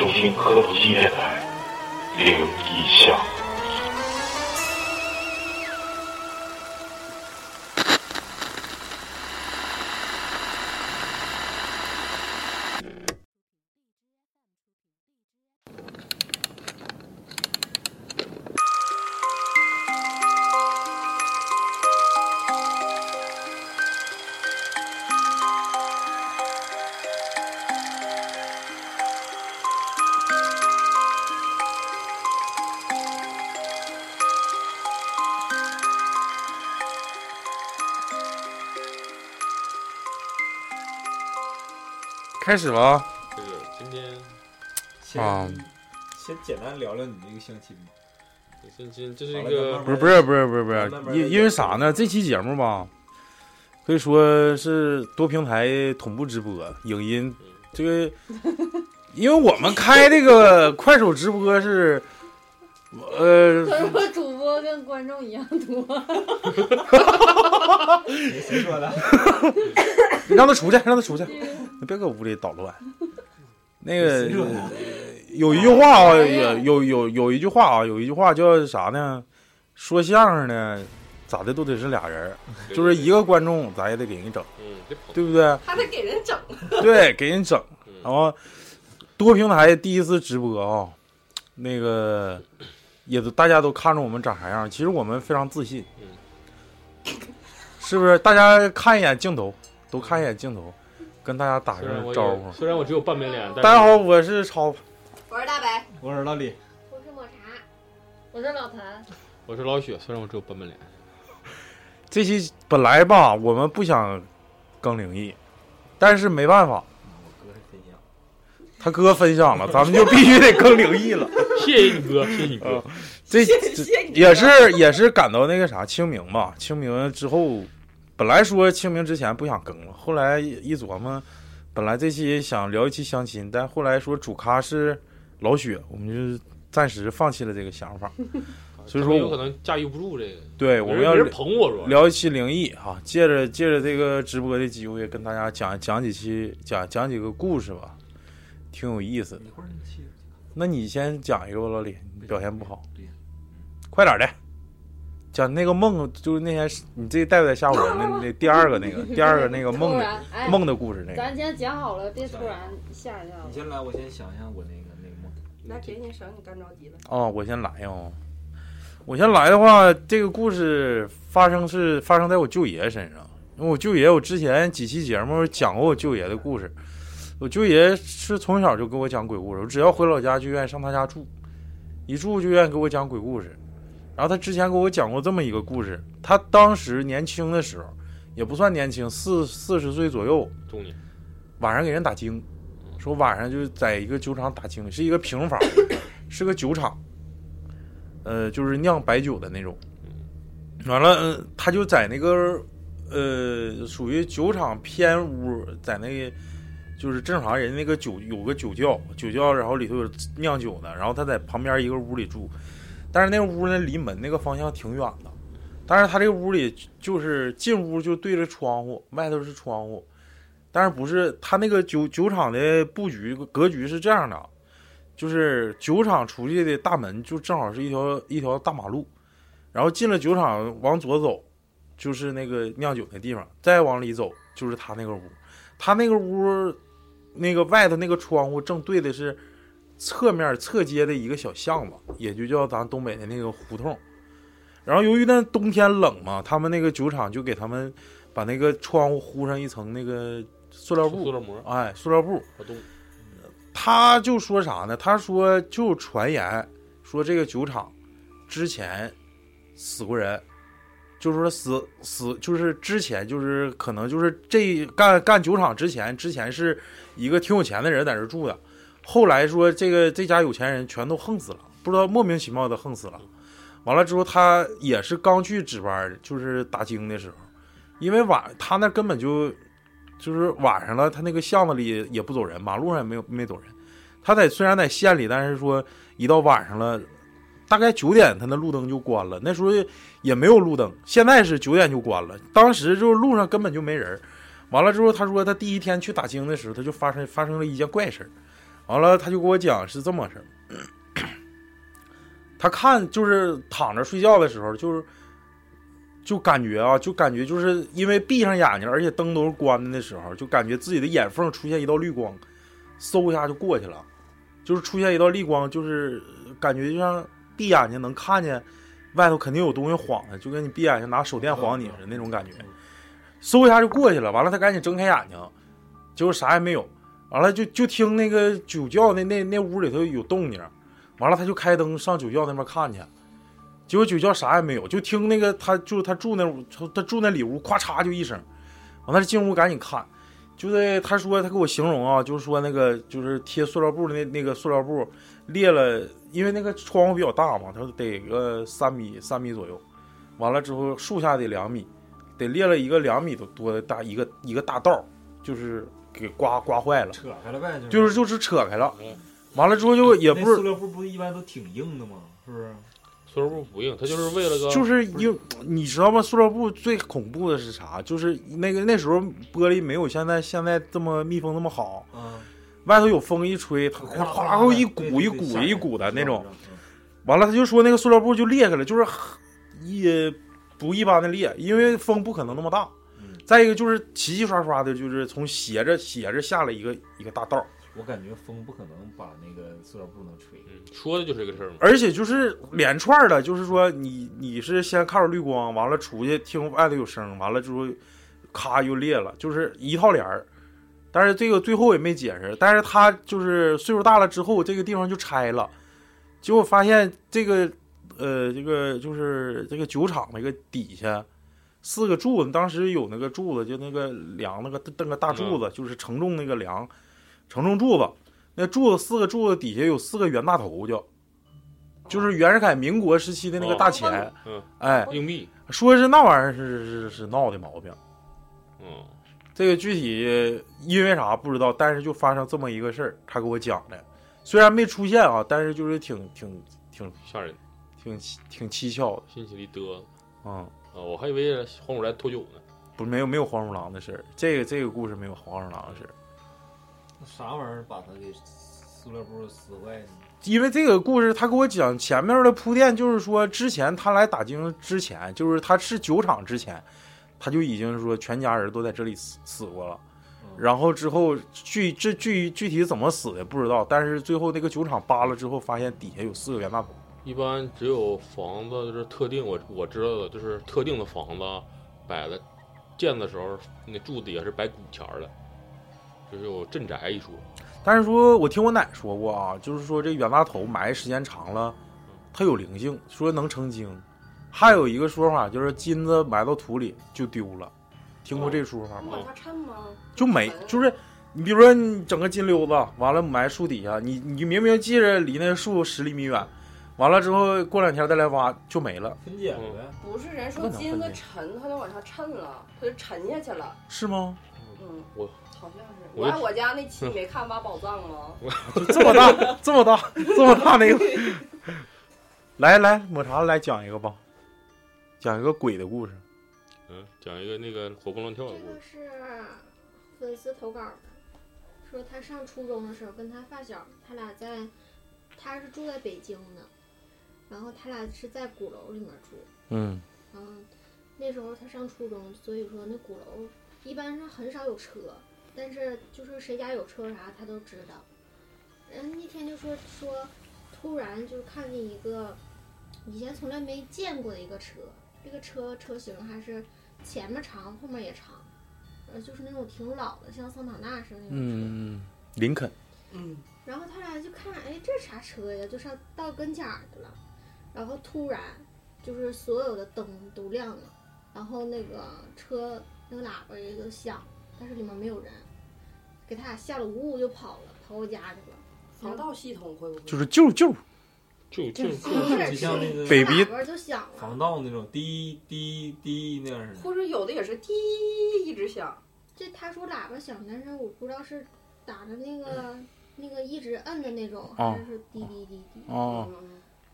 欢迎收听科普开始了啊，这个今天先、啊先简单聊聊你这个相亲吧。相亲，这是一个不是不是不是不是不是因因为啥呢？这期节目吧，可以说是多平台同步直播影音，这个，因为我们开这个快手直播是，呃，可是我主播跟观众一样多，谁说的？你让他出去，让他出去，你别搁屋里捣乱。那个有一句话啊，有有有有一句话啊，有一句话叫啥呢？说相声呢，咋的都得是俩人，就是一个观众，咱也得给人整，对不对？还得给人整，对，给人整。嗯然后多平台第一次直播啊，那个也都大家都看着我们长啥样，其实我们非常自信，是不是？大家看一眼镜头，都看一眼镜头，跟大家打声招呼。虽然我只有半边脸，大家好，我是超，我是大白，我是老李，我是抹茶，我是老谭，我是老雪，虽然我只有半边脸，这期本来吧，我们不想更灵异，但是没办法。他哥分享了，咱们就必须得更灵异了。谢谢你哥，谢谢你哥啊，这这也是也是赶到那个啥清明吧，清明之后，本来说清明之前不想更了，后来一琢磨，本来这期想聊一期相亲，但后来说主咖是老雪，我们就暂时放弃了这个想法。所以说有可能驾驭不住这个，对，我们要没人没人捧我说，聊一期灵异哈，借着借着这个直播的机会，跟大家讲讲几期讲讲几个故事吧，挺有意思的。那你先讲一个吧，老李，你表现不好，快点的，讲那个梦，就是那天你这带不带吓唬人的？那第二个那个第二个那个梦的 梦的故事那个，咱先讲好了，别突然吓一下。你先来，我先想一下我那个那个梦。来给你省你干着急了。哦，我先来哦、我先来的话，这个故事发生是发生在我舅爷身上，因为我舅爷我之前几期节目讲过我舅爷的故事，我舅爷是从小就给我讲鬼故事，我只要回老家就愿意上他家住，一住就愿意给我讲鬼故事。然后他之前给我讲过这么一个故事，他当时年轻的时候，也不算年轻，四四十岁左右，中年，晚上给人打更，说晚上就在一个酒厂打更，是一个平房，是个酒厂，呃，就是酿白酒的那种。完了，呃他就在那个呃，属于酒厂偏屋，在那个就是正常人那个酒有个酒窖，酒窖然后里头有酿酒的，然后他在旁边一个屋里住，但是那屋呢离门那个方向挺远的，但是他这个屋里就是进屋就对着窗户，外头是窗户。但是不是他那个酒酒厂的布局格局是这样的，就是酒厂出去的大门就正好是一条一条大马路，然后进了酒厂往左走，就是那个酿酒的地方，再往里走就是他那个屋，他那个屋那个外头那个窗户正对的是侧面侧街的一个小巷子，也就叫咱东北的那个胡同。然后由于那冬天冷嘛，他们那个酒厂就给他们把那个窗户糊上一层那个塑料布，塑料膜，哎，塑料布。他就说啥呢？他说就传言说这个酒厂之前死过人，就是说死死就是之前就是可能就是这干干酒厂之前之前是一个挺有钱的人在这住的，后来说这个这家有钱人全都横死了，不知道莫名其妙的横死了。完了之后，他也是刚去值班，就是打更的时候，因为晚他那根本就就是晚上了，他那个巷子里也不走人，马路上也没有没走人。他在虽然在县里，但是说一到晚上了，大概九点他那路灯就关了。那时候也没有路灯，现在是九点就关了。当时就是路上根本就没人。完了之后，他说他第一天去打更的时候，他就发生发生了一件怪事。完了，他就给我讲是这么事。他看就是躺着睡觉的时候，就是就感觉啊，就感觉就是因为闭上眼睛，而且灯都是关的的时候，就感觉自己的眼缝出现一道绿光，嗖一下就过去了，就是出现一道绿光，就是感觉就像闭眼睛能看见外头肯定有东西晃的，就跟你闭眼睛拿手电晃你似的那种感觉，嗖一下就过去了。完了，他赶紧睁开眼睛，结果啥也没有。完了就就听那个酒窖那那那屋里头有动静，完了他就开灯上酒窖那边看去，结果酒窖啥也没有，就听那个他就他住那屋，他住那里屋，咵嚓就一声，完了进屋赶紧看，就在他说他给我形容啊，就是说那个就是贴塑料布的那那个塑料布裂了，因为那个窗户比较大嘛，他说得个三米三米左右，完了之后树下得两米，得裂了一个两米多多的大一个一个大道，就是。给刮刮坏了，扯开了呗，就是就是扯开了，完了之后就也不是塑料布，不一般都挺硬的吗？是不是？塑料布不硬，它就是为了个，就是硬。你知道吗？塑料布最恐怖的是啥？就是那个那时候玻璃没有现在现在这么密封那么好，外头有风一吹，它哗哗啦一鼓一鼓一鼓的那种。完了，他就说那个塑料布就裂开了，就是一不一般的裂，因为风不可能那么大。再一个就是齐齐刷刷的，就是从斜着斜着下了一个一个大道。我感觉风不可能把那个塑料布能吹。说的就是这个事儿嘛而且就是连串的，就是说你你是先看着绿光，完了出去听外头有声，完了之后，咔又裂了，就是一套帘儿。但是这个最后也没解释。但是他就是岁数大了之后，这个地方就拆了，结果发现这个呃这个就是这个酒厂那个底下。四个柱子，当时有那个柱子，就那个梁，那个那个大柱子，就是承重那个梁，承重柱子。那柱子四个柱子底下有四个袁大头，叫，就是袁世凯民国时期的那个大钱。嗯，哎，硬币，说是那玩意儿是是是闹的毛病。嗯，这个具体因为啥不知道，但是就发生这么一个事儿，他给我讲的，虽然没出现啊，但是就是挺挺挺吓人，挺挺蹊跷的，心里嘚瑟。嗯。啊，我还以为黄鼠狼偷酒呢，不，没有没有黄鼠狼的事儿，这个这个故事没有黄鼠狼的事儿。那啥玩意儿把他给塑料布撕坏呢？因为这个故事，他给我讲前面的铺垫，就是说之前他来打京之前，就是他是酒厂之前，他就已经说全家人都在这里死死过了。然后之后具这具具体怎么死的不知道，但是最后那个酒厂扒了之后，发现底下有四个袁大头。一般只有房子就是特定，我我知道的就是特定的房子摆的建的时候，那柱子底下是摆古钱的，就是有镇宅一说。但是说我听我奶说过啊，就是说这袁大头埋时间长了，它有灵性，说能成精。还有一个说法就是金子埋到土里就丢了，听过这说法吗？就没，就是你比如说你整个金溜子完了埋树底下，你你明明记着离那树十厘米远。完了之后，过两天再来挖就没了，分解了呗。不是人说金子沉，它就往下沉了，它就沉下去了。是吗？嗯，我好像是。我我家那期没看挖宝藏吗？就这么大，这么大，这么大那个。来来，抹茶来讲一个吧，讲一个鬼的故事。嗯，讲一个那个活蹦乱跳的故事。这个是粉丝投稿的，说他上初中的时候跟他发小，他俩在，他是住在北京的。然后他俩是在鼓楼里面住，嗯，嗯，那时候他上初中，所以说那鼓楼一般是很少有车，但是就是谁家有车啥他都知道。人那天就说说，突然就看见一个以前从来没见过的一个车，这个车车型还是前面长后面也长，呃，就是那种挺老的，像桑塔纳似的那种车，嗯，林肯，嗯，然后他俩就看，哎，这啥车呀？就上到跟前儿去了。然后突然，就是所有的灯都亮了，然后那个车那个喇叭也都响，但是里面没有人，给他俩吓得呜呜就跑了，跑我家去了。防盗系统会不会？就是救救就就，就像那个，baby 就响了，防盗那种滴滴滴那样似的。或者有的也是滴一直响。这他说喇叭响，但是我不知道是打着那个那个一直摁的那种，还是滴滴滴滴。哦。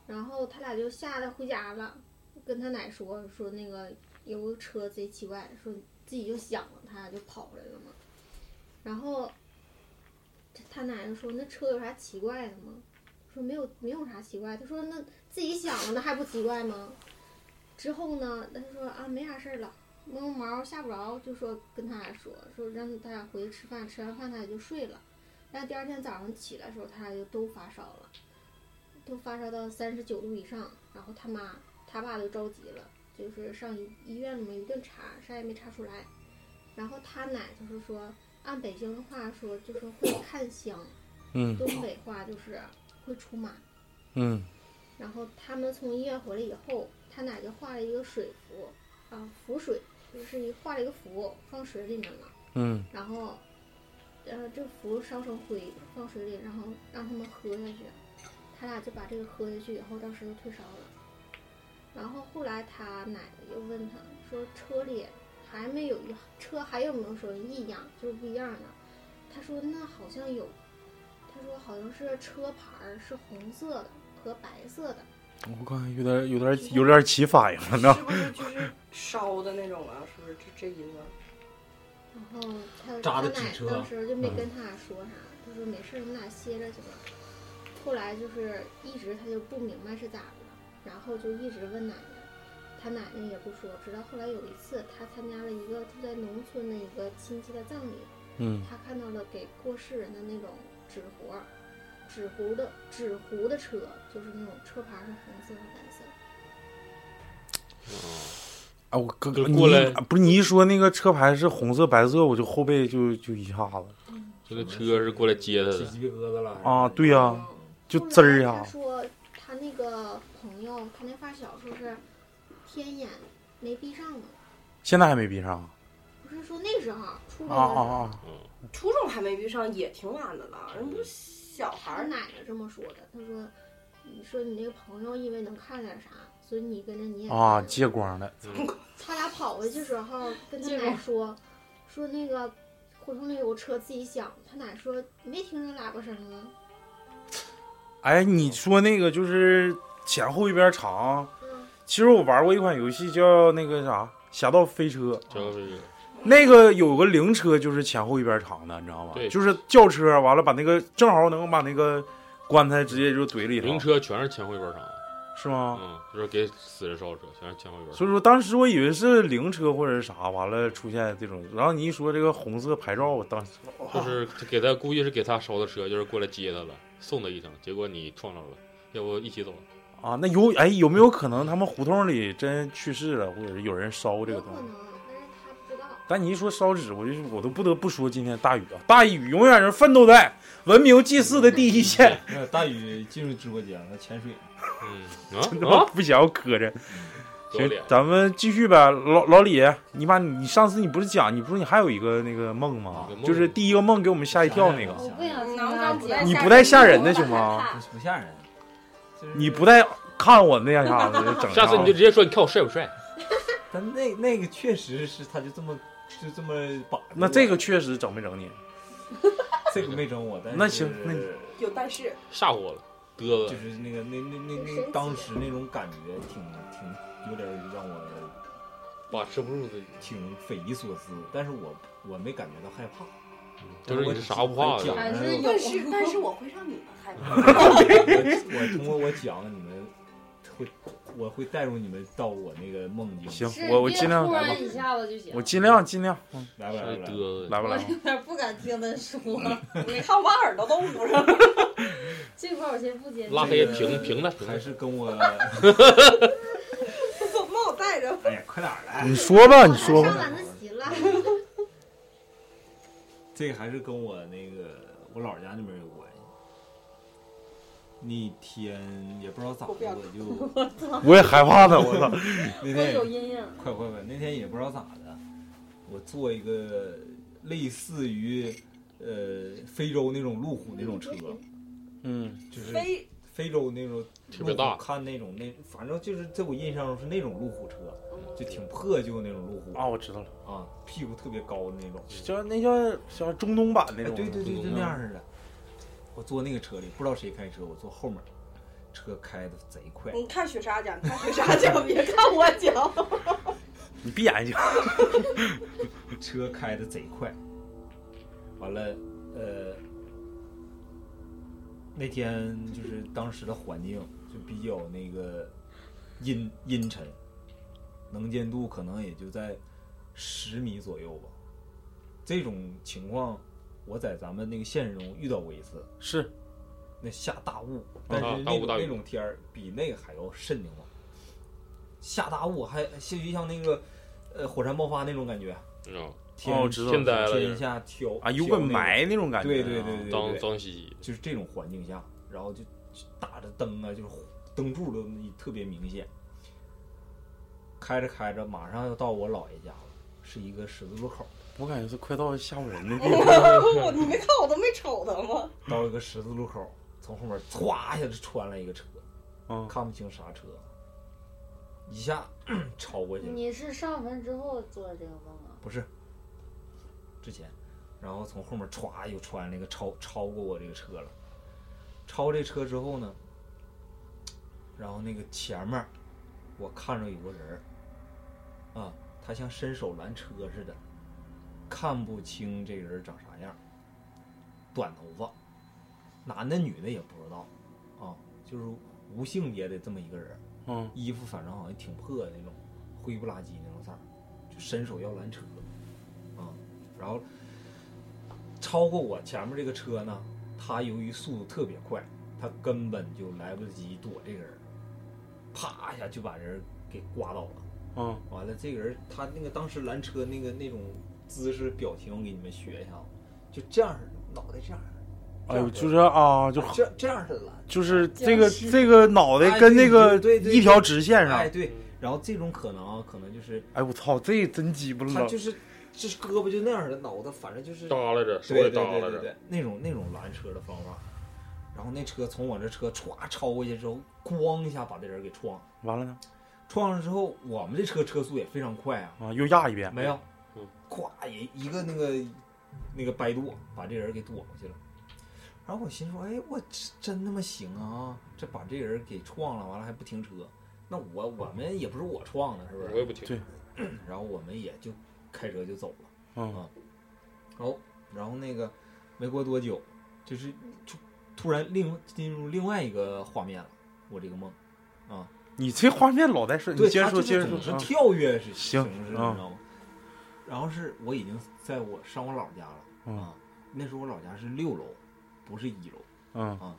然后他俩就吓得回家了，跟他奶说说那个有个车贼奇怪，说自己就响了，他俩就跑回来了嘛。然后这他奶奶说那车有啥奇怪的吗？说没有没有啥奇怪。他说那自己想了那还不奇怪吗？之后呢，他说啊没啥事儿了，摸摸毛吓不着，就说跟他俩说说让他俩回去吃饭，吃完饭他俩就睡了。然后第二天早上起来的时候，他俩就都发烧了，都发烧到三十九度以上。然后他妈他爸都着急了，就是上医医院里面一顿查，啥也没查出来。然后他奶就是说，按北京的话说，就是会看香，嗯东北话就是会出马。嗯然后他们从医院回来以后，他奶就画了一个水符，啊，符水，就是一画了一个符放水里面了。嗯然后，呃，这符烧成灰放水里，然后让他们喝下去。他俩就把这个喝下去以后，当时就退烧了。然后后来他奶奶又问他说：“车里还没有一车还有没有什么异样，就是不一样的？”他说：“那好像有。”他说：“好像是车牌是红色的和白色的。我看有点有点有点起反应了呢是。不是就是烧的那种啊？是不是这这意思？然后他扎他奶当时就没跟他俩说啥，他说没事儿，你俩歇着去吧。后来就是一直他就不明白是咋的了，然后就一直问奶奶，他奶奶也不说。直到后来有一次，他参加了一个住在农村的一个亲戚的葬礼，嗯他看到了给过世人的那种纸活儿，纸糊的纸糊的车，就是那种车牌是红色和白色。啊，我哥哥过来不是你一说那个车牌是红色白色，我就后背就就一下子这个车是过来接他的，鸡皮疙瘩了啊，对呀、嗯就滋儿呀他，说他那个朋友，他那发小说是天眼没闭上呢，现在还没闭上不是说那时候初中！初中还没闭上，也挺晚的了。人不是小孩儿，奶奶这么说的。他说，你说你那个朋友因为能看点啥，所以你跟着你也啊，借光的，他俩跑回去时候 跟他奶说，说那个胡同里有个车自己响，他奶说没听着喇叭声吗？哎，你说那个就是前后一边长，嗯，其实我玩过一款游戏叫那个啥《侠盗飞车》，侠盗飞车。那个有个灵车就是前后一边长的，你知道吗？对就是轿车，完了把那个正好能把那个棺材直接就怼里头。灵，车全是前后一边长的，是吗？嗯，就是给死人烧车，全是前后一边长。所以说当时我以为是灵车或者是啥，完了出现这种，然后你一说这个红色牌照，我当时就是给他估计是给他烧的车，就是过来接他了，送他一程，结果你撞着了，要不一起走。啊，那有哎有没有可能他们胡同里真去世了，或者是有人烧这个东西？但你一说烧纸，我就我都不得不说今天大宇啊，大宇永远是奋斗在文明祭祀的第一线，那大宇进入直播间了，潜水。嗯真他妈不想磕碜。行咱们继续呗，老老李，你把你你上次你不是讲，你不是你还有一个那个梦吗？梦就是第一个梦给我们吓一跳那个，你不带吓人的行吗不吓人，你不带看我那样啥的整下次你就直接说，你看我帅不帅？但那那个确实是，他就这么就这么把。那这个确实整没整你？这个没整我，但是那行那你有但是，吓唬我了，嘚就。是那个那那那那当时那种感觉挺挺有点让我把持不住自己，挺匪夷所思，但是我我没感觉到害怕。就是你是啥不怕的？但是但是我会让你们害怕。我我通过我讲你们会我会带入你们到我那个梦境。行我我别尽量来吧突然一下子就行。我尽量尽量，嗯来吧来吧来吧，来吧。我有点不敢听他说，你看我把耳朵都捂上了。这块儿我先不接。拉黑平平的还，是跟我，怎么我带着？哎呀，快点儿来！你说吧，你说吧。上晚自习了，这个还是跟我那个我姥儿家那边有关系。那天也不知道咋的，我就我 也害怕呢，我操！那会有天阴影。快快快，那天也不知道咋的，我坐一个类似于呃非洲那种路虎那种车，嗯，就是非非洲那种特别大看那种那反正就是在我印象中是那种路虎车，就挺破旧那种路虎啊，我知道了，啊，屁股特别高的那种。叫那叫叫中东版那哎，种。对对对，就嗯那样似的。我坐那个车里，不知道谁开车，我坐后面，车开的贼快。你看雪莎讲，看雪莎讲，别看我讲。你闭眼睛。车开的贼快，完了，呃，那天就是当时的环境就比较那个阴阴沉，能见度可能也就在十米左右吧。这种情况，我在咱们那个现实中遇到过一次，是那下大雾，但是那种大雾大雨那种天儿比那个还要瘆得慌。下大雾还就像那个呃火山爆发那种感觉，啊，天、哦我知道天灾了天下挑啊，有个挑那种霾那种感觉。对对对对脏对，脏兮兮的。就是这种环境下，然后就就打着灯啊，就是灯柱都特别明显。开着开着，马上要到我姥爷家了，是一个十字路口。我感觉是快到吓唬人的地步。我你没看我都没瞅他吗？到一个十字路口，从后面歘一下就穿了一个车，嗯，看不清啥车，一下 超过去了。你是上坟之后做的这个梦啊？不是，之前，然后从后面歘又穿那个超超过我这个车了，超这车之后呢，然后那个前面我看着有个人儿，啊，他像伸手拦车似的，看不清这人长啥样，短头发，男的女的也不知道，啊，就是无性别的这么一个人，嗯，衣服反正好像挺破的那种，灰不拉几那种色儿，就伸手要拦车，啊，然后超过我前面这个车呢，他由于速度特别快，他根本就来不及躲这个人，啪一下就把人给刮倒了。嗯，完了，这个人他那个当时拦车那个那种姿势表情，我给你们学一下。啊，就这样式的，脑袋这样式。的，哎呦，就是啊，就这这样式的拦，就是这个这个脑袋跟那个哎对对对一条直线上。哎。对，然后这种可能啊，可能就是哎，我操，这真鸡巴冷。他就是就是胳膊就那样式的，脑袋反正就是耷拉着，手对也耷拉着，对对对。对，那种那种拦车的方法。然后那车从我这车歘超过去之后，咣一下把这人给撞，完了呢？撞上之后，我们这车车速也非常快啊，啊，又压一遍。没有。嗯，咵一一个那个那个掰舵，把这人给躲过去了。然后我心说，哎，我这真他妈行啊！这把这人给撞了，完了还不停车，那我我们也不是我撞的，是不是？我也不停。对 然后我们也就开车就走了。嗯，然后然后那个没过多久，就是突突然另进入另外一个画面了，我这个梦啊，你这画面老在说，你对，接着说，它就是接着说。啊总是跳跃式行形式，你知啊道吗？然后是我已经在我上我姥家了嗯啊，那时候我老家是六楼，不是一楼。嗯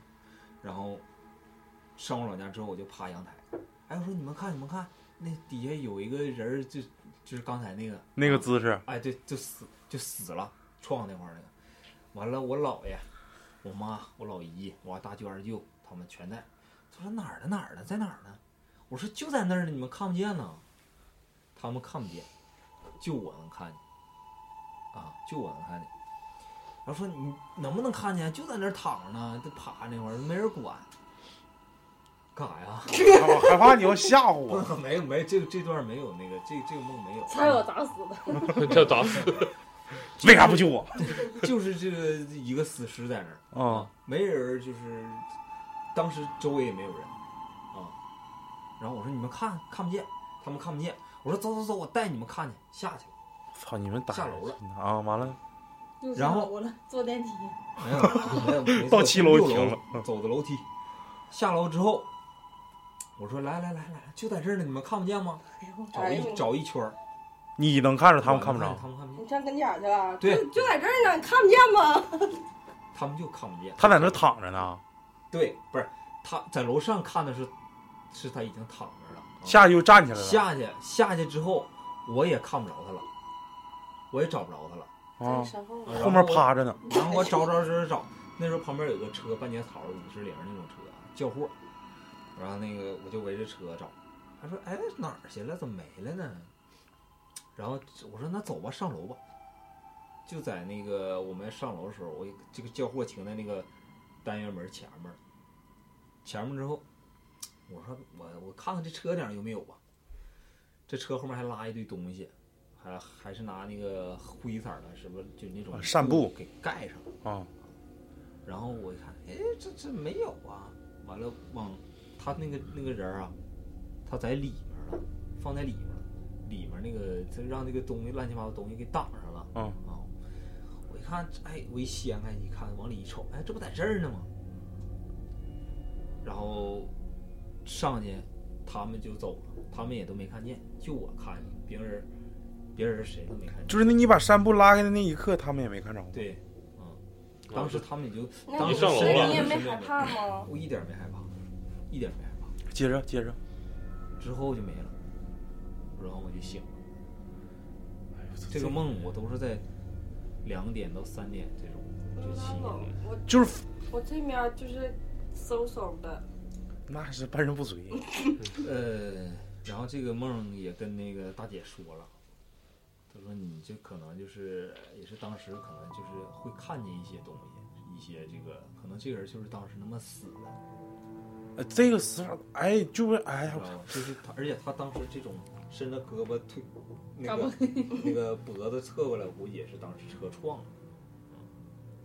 然后上我老家之后，我就趴阳台，哎，我说你们看，你们看，那底下有一个人儿就就是刚才那个那个姿势，哎，对，就死就死了，撞那块儿那个。完了，我姥爷、我妈、我老姨、我大舅、二舅他们全在。他说哪儿呢？哪儿呢？在哪儿呢？我说就在那儿呢，你们看不见呢。他们看不见，就我能看见。啊，就我能看见。然后说你能不能看见？就在那儿躺着呢，就趴那块儿，没人管。干啥呀？我 害怕你要吓唬我。没有没有，这个这段没有那个，这这个梦没有。猜我咋死的？这咋死？为啥不救我？就是这个一个死尸在那儿啊，没人，就是当时周围也没有人啊。然后我说你们看看不见，他们看不见。我说走走走，我带你们看去，下去了。操，你们打下楼了啊！完了，又然后上楼了，坐电梯。没有没有，到七楼六停了走的楼梯。下楼之后，我说来来来来，就在这儿呢，你们看不见吗？找一找一圈儿，你能看着他们看不着，他们看不见，你站跟前儿去了？对就就在这儿呢，你看不见吗？他们就看不见。他在那躺着呢，对，不是他在楼上看的是，是他已经躺着下去又站起来了。下去下去之后，我也看不着他了，我也找不着他了。啊，身后面趴着呢。然后我找找找找找，那时候旁边有个车，半截槽五十铃那种车，叫货。然后那个我就围着车找，他说：“哎，哪儿去了？怎么没了呢？”然后我说：“那走吧，上楼吧。”就在那个我们上楼的时候，我这个叫货停在那个单元门前面，前面之后，我说我我看看这车顶上有没有吧。这车后面还拉一堆东西，还还是拿那个灰色的，是不是就那种啊扇布给盖上？啊，然后我一看，哎，这这没有啊！完了，往他那个那个人儿啊，他在里面了，放在里面了，里面那个他让那个东西乱七八糟东西给挡上了。嗯啊，我一看，哎，我一掀开一看，往里一瞅，哎，这不在这儿呢吗？然后上去，他们就走了，他们也都没看见，就我看见，别人别人谁都没看见。就是那你把山布拉开的那一刻，他们也没看着。对，嗯，当时他们也就那当时你上楼了你也没害怕吗？我一点没害怕，一点没害怕。接着接着，之后就没了，然后我就醒了。哎这个梦我都是在两点到三点这种这期间。我就是我这面就是嗖嗖的，那是半身不遂。呃，然后这个梦也跟那个大姐说了，她说你这可能就是也是当时可能就是会看见一些东西，一些这个可能这个人就是当时那么死的，呃这个死法，哎，就是哎呀？就是他，而且他当时这种伸着胳膊腿，那个那个脖子侧过来，估计也是当时车撞了，嗯，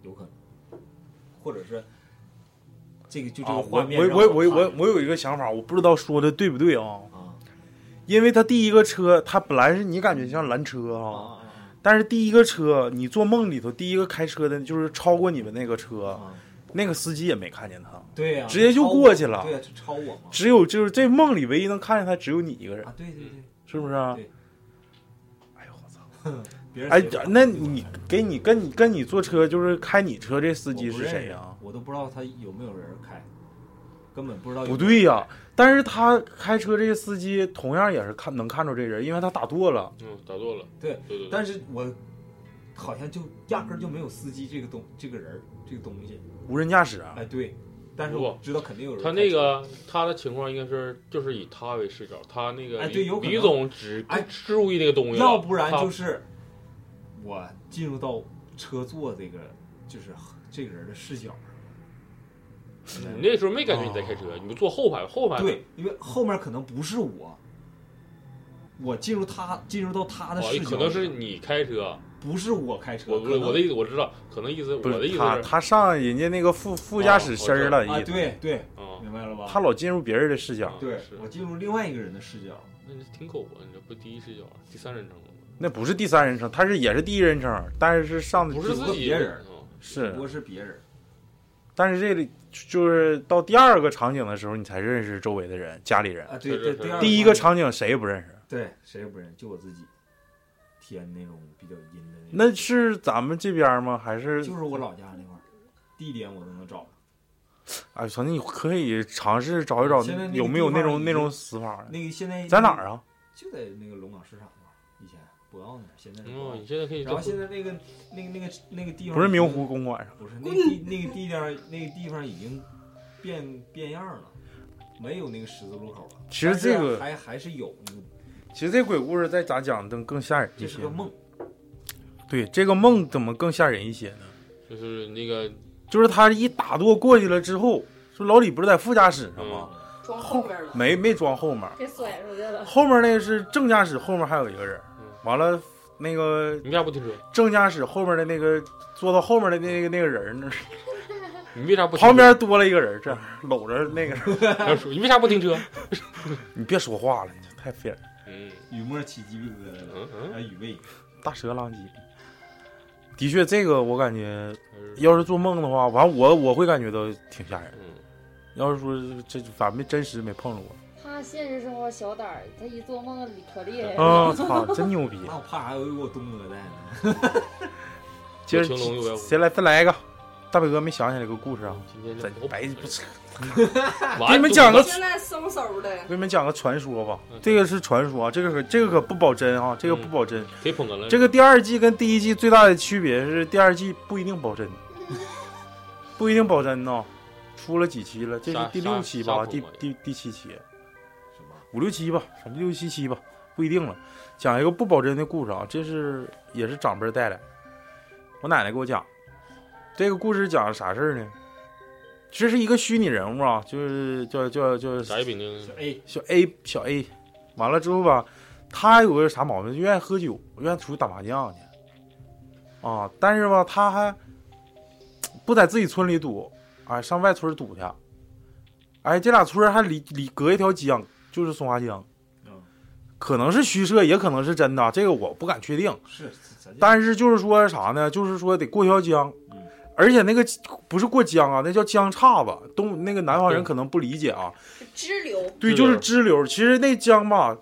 有可能，或者是这个就这啊，个我画面让我我我我我有一个想法，我不知道说的对不对啊？啊因为他第一个车，他本来是你感觉像拦车啊，但是第一个车，你做梦里头第一个开车的，就是超过你们那个啊车，啊！那个司机也没看见他，对呀、直接就过去了对超我嘛。只有就是这梦里唯一能看见他，只有你一个人啊，，对对对，是不是啊？哎呦我操！别人哎，那你给你跟你跟你坐车就是开你车这司机是谁呀？我都不知道他有没有人开，根本不知道有有不对呀、但是他开车这个司机同样也是看能看出这人，因为他打舵了。嗯，打舵了，对对对，但是我好像就压根就没有司机这个东这个人这个东西。无人驾驶啊，哎，对，但是我知道肯定有人他那个他的情况应该是就是以他为视角，他那个哎对有可能李总只哎注意那个东西，要不然就是我进入到车座这个就是这个人的视角上。你那时候没感觉你在开车，你不坐后排，后排对，因为后面可能不是我，我进入他进入到他的哦视角，可能是你开车，不是我开车，我我我的意思我知道，可能意思我的意思是，他他上人家那个副副驾驶身儿了，啊，对对，啊，明白了吧？他老进入别人的视角，对我进入另外一个人的视角，那你挺狗啊，你这不第一视角，第三人称吗？那不是第三人称，他是也是第一人称，但是是上的只不不是自己人哦是不，过是别人。但是这里就是到第二个场景的时候，你才认识周围的人、家里人。啊，对对，第二第一个场景谁也不认识，对谁也不认识，就我自己。天那种比较阴的那是咱们这边吗？还是就是我老家那块儿，地点我都能找。哎，操，你可以尝试找一找那有没有那种那种死法，那个现在在哪儿？啊？就在那个龙岗市场博鳌那儿，现在是博哦，你现在可以然后现在那个那个那个那个地方不是明湖，公馆上，不是那个地那个地点那个地方已经变变样了，没有那个十字路口了。其实这个还还是有那个，其实这鬼故事再咋讲更更吓人一些这是个。梦。对，这个梦怎么更吓人一些呢？就是那个就是他一打舵过去了之后，说老李不是在副驾驶上吗？装后边了。没没装后面，给甩出去了。后面那个是正驾驶，后面还有一个人嗯。完了，那个你为啥不停车？正驾驶后面的那个坐到后面的那个那个人呢，你为啥不停车旁边多了一个人，这样搂着那个 你为啥不停车？你别说话了，你太废了，嗯雨墨起鸡皮疙瘩了，嗯嗯，还有雨妹。大蛇狼藉。的确，这个我感觉，要是做梦的话，完我我会感觉到挺吓人。嗯，要是说这反正没真实没碰着过，他现实生活小胆儿，他一做梦可厉害了。啊操，真牛逼！那我怕还 有我东哥在呢。接着谁来再来一个？大北哥没想起来个故事啊？今天咱白不扯，给你们讲个现在松手的，给你们讲个传说吧嗯。这个是传说啊，这个可这个可不保真啊，这个不保真。可以捧哏了。这个第二季跟第一季最大的区别是，第二季不一定保真，不一定保真呢。出了几期了？这是第六期吧？第第第七期？五六七吧，反正六七七吧，不一定了。讲一个不保真的故事啊，这是也是长辈带来，我奶奶给我讲。这个故事讲的啥事儿呢？这是一个虚拟人物啊，就是叫叫叫甲乙丙丁，小 A 小 A 小 A，完了之后吧，他有个啥毛病，就愿意喝酒，愿意出去打麻将去。啊，但是吧，他还不在自己村里赌，哎，上外村赌去。哎，这俩村还离离隔一条江，就是松花江，嗯可能是虚设，也可能是真的，这个我不敢确定。是，但是就是说啥呢？就是说得过条江，嗯而且那个不是过江啊，那叫江岔子。东那个南方人可能不理解啊，支流，对，就是支流支流。其实那江吧，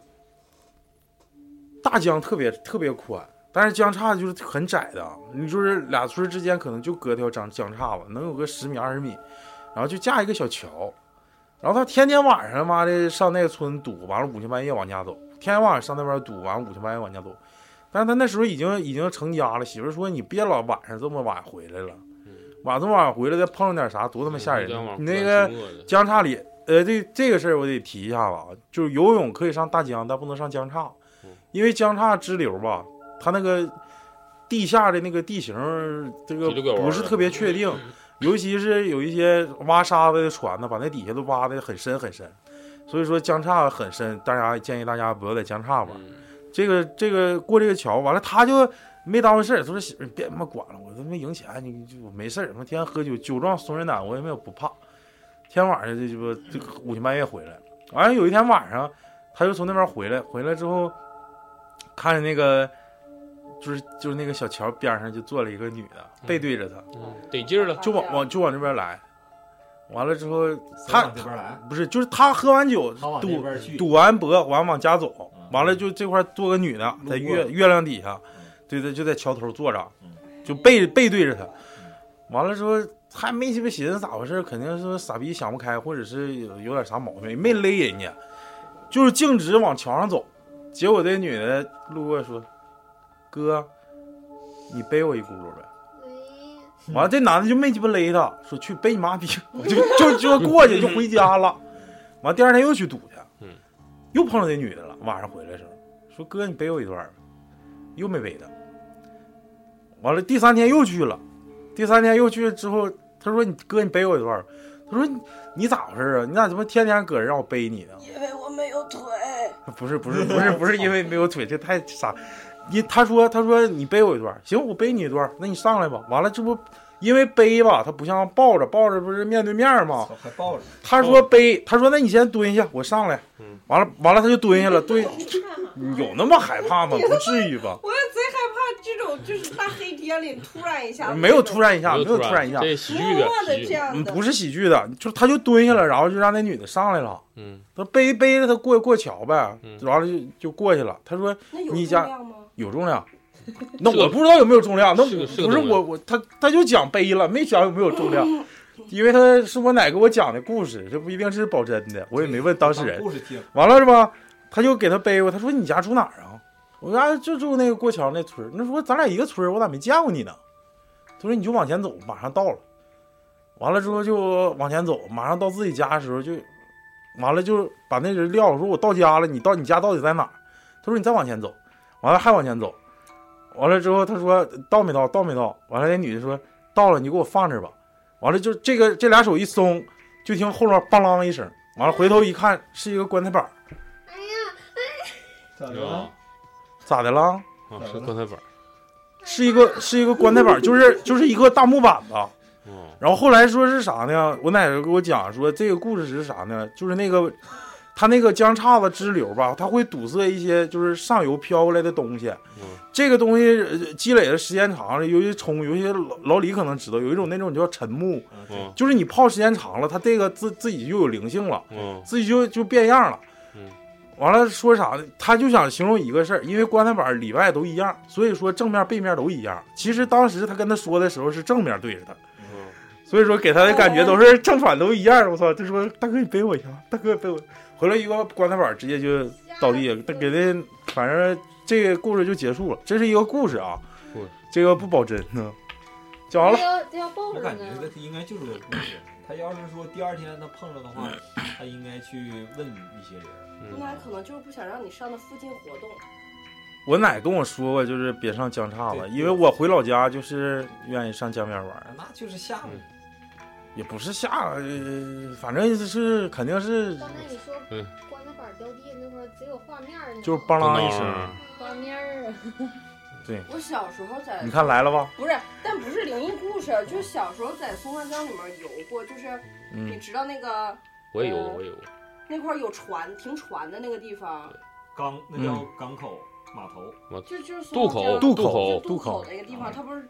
大江特别特别宽，但是江岔就是很窄的。你就是俩村之间可能就隔条江江岔子，能有个十米二十米，然后就架一个小桥，然后他天天晚上妈的上那个村堵，完了五更半夜往家走，天天晚上上那边堵，完了五更半夜往家走。但是他那时候已经已经成家了，媳妇说你别老晚上这么晚回来了，晚这么晚回来再碰上点啥，多他妈吓人。嗯！你那个江岔里，呃，这这个事儿我得提一下子啊，就是游泳可以上大江，但不能上江岔嗯，因为江岔支流吧，它那个地下的那个地形，这个不是特别确定，尤其是有一些挖沙子的船呢，把那底下都挖的很深很深，所以说江岔很深，大家建议大家不要在江岔玩。嗯这个这个过这个桥，完了他就没当回事儿，他说媳妇儿你别他妈管了，我他妈赢钱，你就没事儿，我天天喝酒，酒壮怂人胆，我也没有不怕。天晚上这鸡巴这个五更半夜回来，完了有一天晚上，他就从那边回来，回来之后，看见那个就是就是那个小桥边上就坐了一个女的，背对着他，嗯得劲儿了，就往往就往这边来，完了之后他这边来，不是就是他喝完酒堵，堵完脖，完往家走嗯，完了就这块坐个女的在月月亮底下嗯，对对，就在桥头坐着嗯，就背背对着他，完了之后还没鸡巴寻思咋回事，肯定是傻逼想不开，或者是有有点啥毛病，没勒人家，就是径直往桥上走，结果这女的路过说：“哥，你背我一轱辘呗。”喂，完了，这男的就没鸡巴勒他，说去背你妈逼，我就就就过去就回家了。完，第二天又去赌去，嗯，又碰上那女的了。晚上回来的时候，说哥，你背我一段儿吧，又没背他。完了，第三天又去了，第三天又去之后，他说你哥，你背我一段儿。他说你你咋回事啊？你咋他妈天天搁这让我背你呢？因为我没有腿。不是不是不是不是因为没有腿，这太傻。你他说他说你背我一段，行，我背你一段，那你上来吧。完了，这不因为背吧，他不像抱着，抱着不是面对面吗？还抱着，他说背，他说那你先蹲下，我上来嗯。完了完了，他就蹲下了，蹲，有那么害怕吗？不至于吧？我也贼害怕这种，就是大黑天里突然一下，没有突然一下，没有突突然一下，这喜剧的不是喜剧的，就他就蹲下了，然后就让那女的上来了，嗯他背背着他过过桥呗嗯，完了就就过去了。他说那有你家重量吗？有重量，那我不知道有没有重量，那不是我我他他就讲背了，没讲有没有重量，因为他是我奶给我讲的故事，这不一定是保真的，我也没问当事人。故事听，完了是吧？他就给他背过，他说你家住哪儿啊？我家就住那个过桥那村儿。那说咱俩一个村儿，我咋没见过你呢？他说你就往前走，马上到了。完了之后就往前走，马上到自己家的时候就，完了就把那人撂。我说我到家了，你到你家到底在哪儿？他说你再往前走，完了还往前走，完了之后他说到没到？到没到？完了那女的说到了，你给我放这儿吧。完了就这个这俩手一松，就听后面梆啷一声，完了回头一看是一个棺材板儿，哎呀，咋的啊了？咋的了？啊是棺材板儿，是一个是一个棺材板，就是就是一个大木板子。嗯然后后来说是啥呢？我奶奶给我讲说，这个故事是啥呢？就是那个，它那个江岔子支流吧，它会堵塞一些就是上游飘过来的东西。嗯这个东西呃积累的时间长了，尤其冲，有些老老李可能知道，有一种那种叫沉木，嗯就是你泡时间长了，它这个自自己就有灵性了，嗯自己就就变样了。嗯完了说啥呢？他就想形容一个事儿，因为棺材板里外都一样，所以说正面背面都一样。其实当时他跟他说的时候是正面对着他，嗯所以说给他的感觉都是正反都一样。我操！就说大哥你背我一下，大哥背我。回来一个棺材板直接就倒地了，给他反正这个故事就结束了。这是一个故事啊这个不保真呢。讲完了我感觉呢这，应该就是个故事。他要是说第二天他碰着的话，他应该去问一些人。嗯那可能就是不想让你上那附近活动。我奶跟我说过，就是别上江岔子，因为我回老家就是愿意上江边玩。那就是下午，也不是下，呃，反正是肯定是刚才你说嗯。棺材板掉地那块儿贼有画面儿呢，就是梆啷一声。画面儿啊，对，我小时候在你看来了吧？不是，但不是灵异故事，就是小时候在松花江里面游过，就是你嗯，知道那个我也有我也有，那块儿有船停船的那个地方，港那叫港口码头，就就是渡口渡口。渡口那个地方，它不是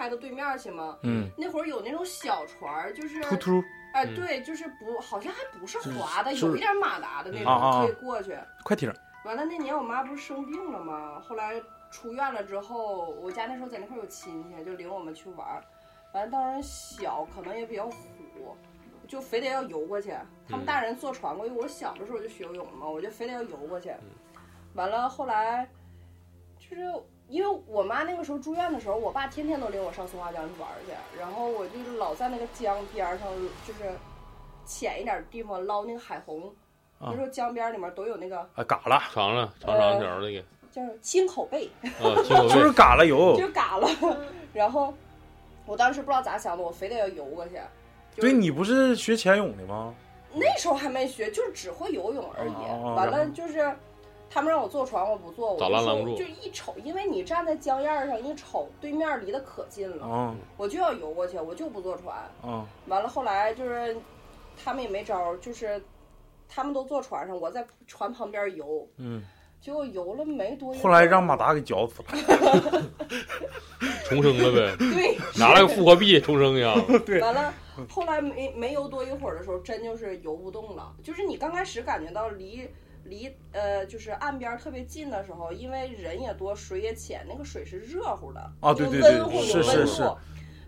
开到对面去吗？嗯，那会儿有那种小船儿，就是突突哎，嗯对，就是不，好像还不是就是滑的，有一点马达的那种，可以过去。快艇，完了那年我妈不是生病了吗？后来出院了之后，我家那时候在那块儿有亲戚，就领我们去玩儿。完了当时小，可能也比较虎，就非得要游过去。他们嗯大人坐船过去，我小的时候就学游泳嘛，我就非得要游过去。完了后来就是因为我妈那个时候住院的时候，我爸天天都领我上松花江去玩去，然后我就老在那个江边上，就是浅一点的地方捞那个海虹。啊那时候江边里面都有那个啊，嘎了，长了长长条那个叫青口贝，啊，金口 就是，嘎啦油 就。是嘎啦。然后我当时不知道咋想的，我非得要游过去。对你不是学潜泳的吗？那时候还没学，就是只会游泳而已。哦完了就是他们让我坐船，我不坐，我就说咋拦拦不住就一瞅，因为你站在江沿儿上一瞅，对面离得可近了，啊我就要游过去，我就不坐船。啊完了后来就是他们也没招儿，就是他们都坐船上，我在船旁边游，嗯，结果游了没多。后来让马达给绞死了。重生了呗，对拿了个复活币重生一样。对完了，后来没没游多一会儿的时候，真就是游不动了。就是你刚开始感觉到离离呃就是岸边特别近的时候，因为人也多，水也浅，那个水是热乎的啊对对对温乎有是是温是乎。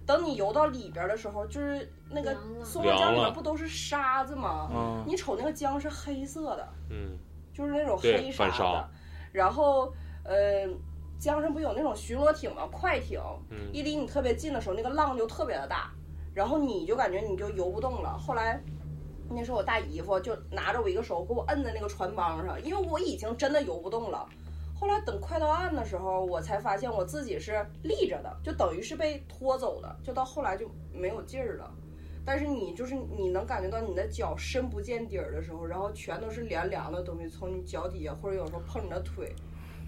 等你游到里边的时候，就是那个松花江里面不都是沙子吗？嗯你瞅那个江是黑色的，嗯，就是那种对黑沙子反沙。然后呃，江上不有那种巡逻艇吗？快艇，嗯一离你特别近的时候，那个浪就特别的大，然后你就感觉你就游不动了。后来那时候我大姨夫就拿着我一个手给我摁在那个船帮上，因为我已经真的游不动了。后来等快到岸的时候，我才发现我自己是立着的，就等于是被拖走的，就到后来就没有劲儿了。但是你就是你能感觉到你的脚深不见底儿的时候，然后全都是凉凉的东西从你脚底下或者有时候碰你的腿，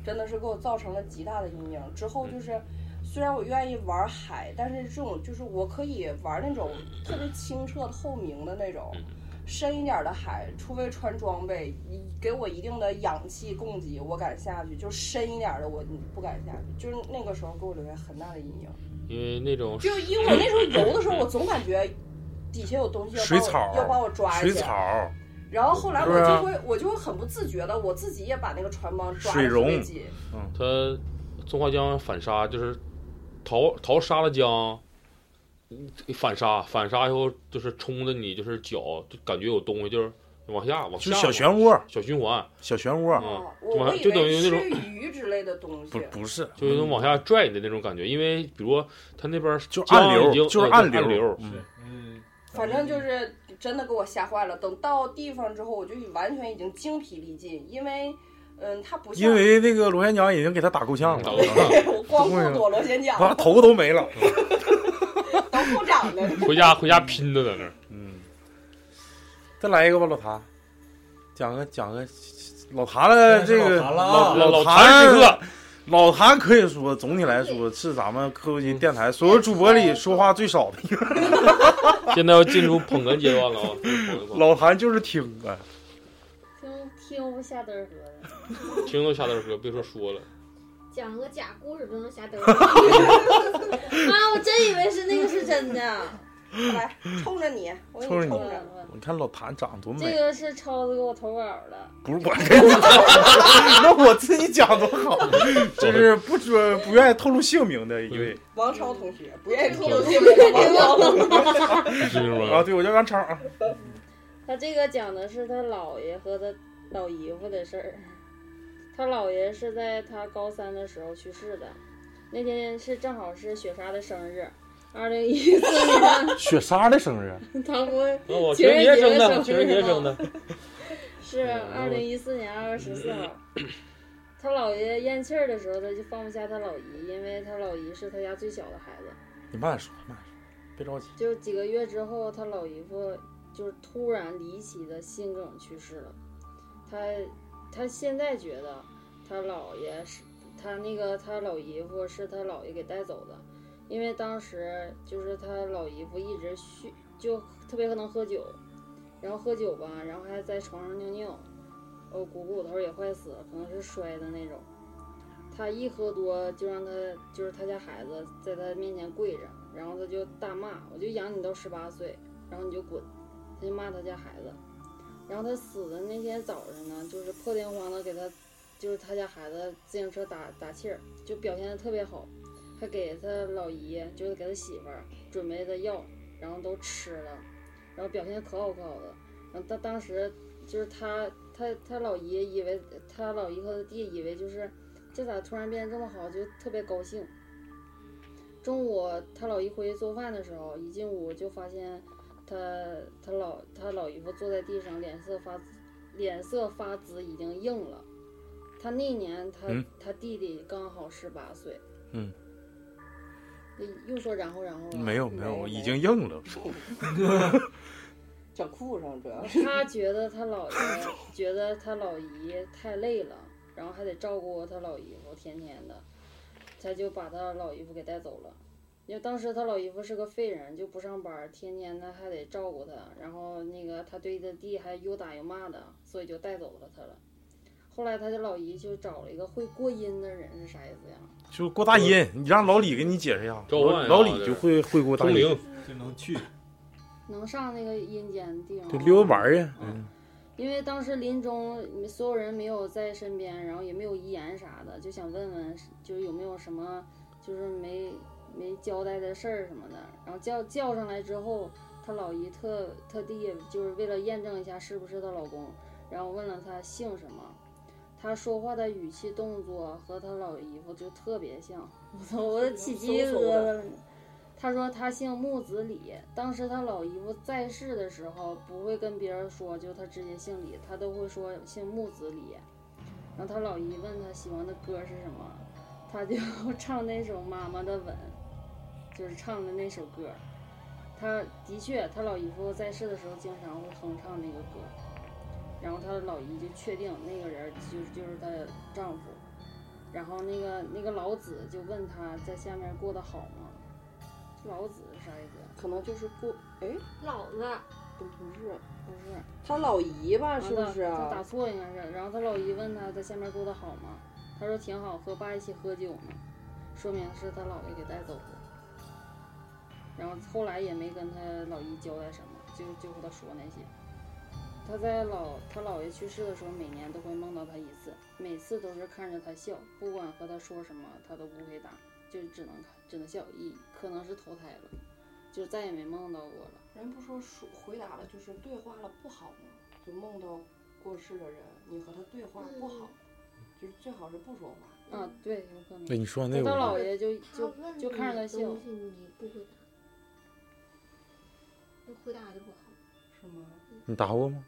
真的是给我造成了极大的阴影。之后就是，虽然我愿意玩海，但是这种就是我可以玩那种特别清澈透明的那种。深一点的海，除非穿装备，一给我一定的氧气供给，我敢下去；就深一点的，我不敢下去。就是那个时候给我留下很大的阴影。因为那种就因为我那时候游的时候，我总感觉底下有东西要把我水草要把我抓起来。水草，然后后来我就会我就会很不自觉的，我自己也把那个船帮抓的特水溶别紧。它松花江反沙就是淘淘沙了江，嗯反杀反杀以后就是冲着你就是脚就感觉有东西就是往下往就是小漩涡，小循环，小漩涡，嗯哦，我我以就往就等于那种鱼之类的东西不。不是，就有种往下拽你的那种感觉。因为比如他那边就江暗流就是呃对暗暗流流，嗯反正就是真的给我吓坏了。等到地方之后，我就完全已经精疲力尽，因为嗯，他不像因为那个螺旋桨已经给他打够呛了，我光 顾躲螺旋桨，把头都没了。长的。回家回家拼的在那儿。嗯，再来一个吧，老谭，讲个讲个老谭的这个老谭时刻，老谭可以说总体来说是咱们科技电台所有主播里说话最少的一个。现在要进入捧哏阶段了啊！老谭就是听啊，听听不下嘚儿喝的。听都瞎嘚喝，别说说了。讲个假故事都能瞎嘚瑟。妈，我真以为是那个是真的。来，冲着你，我给冲着你你冲着。你看老谭长得多美，这个是超子给我投稿的，不是我给你讲，那我自己讲多好。这是不准不愿意透露姓名的一位王超同学不愿意透露姓名的王超。是吗？啊，对我叫王超啊。他这个讲的是他姥爷和他老姨夫的事儿。他姥爷是在他高三的时候去世的，那天是正好是雪莎的生日，二零一四年，雪莎的生日，他不那我情人节生的，生情人节生的。是二零一四年二月十四号，他姥爷咽气儿的时候，他就放不下他老姨，因为他老姨是他家最小的孩子。你慢点说，慢点说，别着急。就几个月之后，他老姨夫就是突然离奇的心梗去世了。他他现在觉得他姥爷是他那个他老姨夫是他姥爷给带走的，因为当时就是他老姨夫一直酗，就特别能喝酒，然后喝酒吧，然后还在床上尿尿，哦，股骨头也坏死，可能是摔的那种。他一喝多就让他就是他家孩子在他面前跪着，然后他就大骂，我就养你到十八岁，然后你就滚，他就骂他家孩子。然后他死的那天早上呢，就是破天荒的给他，就是他家孩子自行车打打气儿，就表现的特别好，还给他老姨，就是给他媳妇儿准备的药，然后都吃了，然后表现可好可好的。然后他当时就是他他他老姨以为他老姨和他弟以为就是这咋突然变这么好，就特别高兴。中午他老姨回去做饭的时候，一进屋就发现他他老他老姨夫坐在地上，脸色发紫脸色发紫，已经硬了。他那年他、嗯他弟弟刚好十八岁。嗯。又说然后然后了没有没有，已经硬了。整哭上主要是。他觉得他老爷觉得他老姨太累了，然后还得照顾他老姨夫，天天的，他就把他老姨夫给带走了。因为当时他老姨夫是个废人，就不上班，天天的还得照顾他，然后那个他对他弟还又打又骂的，所以就带走了他了。后来他的老姨就找了一个会过阴的人，是啥意思呀？就过大阴，你让老李给你解释一下。召唤老老李就会会过大阴通灵，，就能去。能上那个阴间的地方就溜达玩儿去。嗯嗯，因为当时临终所有人没有在身边，然后也没有遗言啥的，就想问问，就是有没有什么就是没没交代的事儿什么的。然后叫叫上来之后，他老姨特特地就是为了验证一下是不是她老公，然后问了他姓什么。他说话的语气动作和他老姨夫就特别像，我操，我都起鸡皮疙瘩了。他说他姓木子李，当时他老姨夫在世的时候不会跟别人说，就他直接姓李，他都会说姓木子李。然后他老姨问他喜欢的歌是什么，他就 唱那首《妈妈的吻》，就是唱的那首歌。他的确，他老姨夫在世的时候经常会哼唱那个歌，然后他老姨就确定那个人就就是她丈夫。然后那个那个老子就问他在下面过得好吗？老子是啥意思？可能就是过，哎，老子不不是，不是，他老姨吧？是不是他他打啊？错应该是。然后他老姨问他在下面过得好吗？他说挺好，和爸一起喝酒呢，说明是他姥爷给带走的。然后后来也没跟他老姨交代什么，就就和他说那些。他在老他姥爷去世的时候，每年都会梦到他一次，每次都是看着他笑，不管和他说什么，他都不会答，就只能看只能笑，一可能是投胎了，就再也没梦到过了。人不说说回答了，就是对话了不好吗？就梦到过世的人，你和他对话不好，就是最好是不说话。啊，对，有可能。那你说那他个姥爷就就就看着他笑你不回答，那回答的不好。是吗？你答过吗？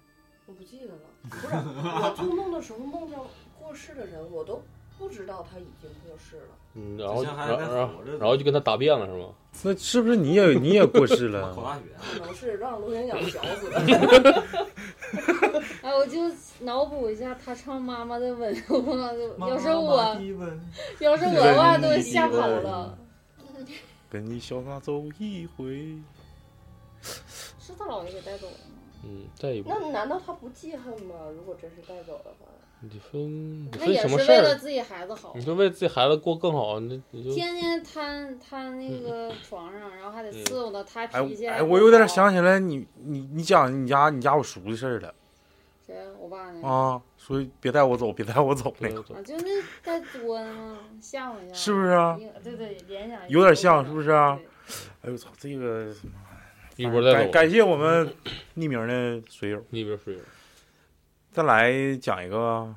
我不记得了。不是，我做梦的时候梦见过世的人，我都不知道他已经过世了。嗯，然后然后然后就跟他答辩了是吗？那是不是你也你也过世了考？大学，可能是让罗云讲小死的。哎，我就脑补一下他唱《妈妈的吻》，我要是我，要是我的话都吓跑了。跟你小马走一回。是他姥爷给带走的吗？嗯，再一步，那难道他不记恨吗？如果真是带走的话，你分你那分也是为什么事儿？了自己孩子好你，说为自己孩子过更好，你你就天天瘫瘫那个床上，然后还得伺候他，他哎脾气还哎，我有点想起来你你你讲你家你家我叔的事儿了谁啊？我爸那啊，所以别带我走，别带我走那个，啊，就那带作的嘛，吓唬一下，是不是啊？对对，联想有点像是不是啊对哎呦我操，这个一波带走，感感谢我们匿名的水友。匿名水友。再来讲一个，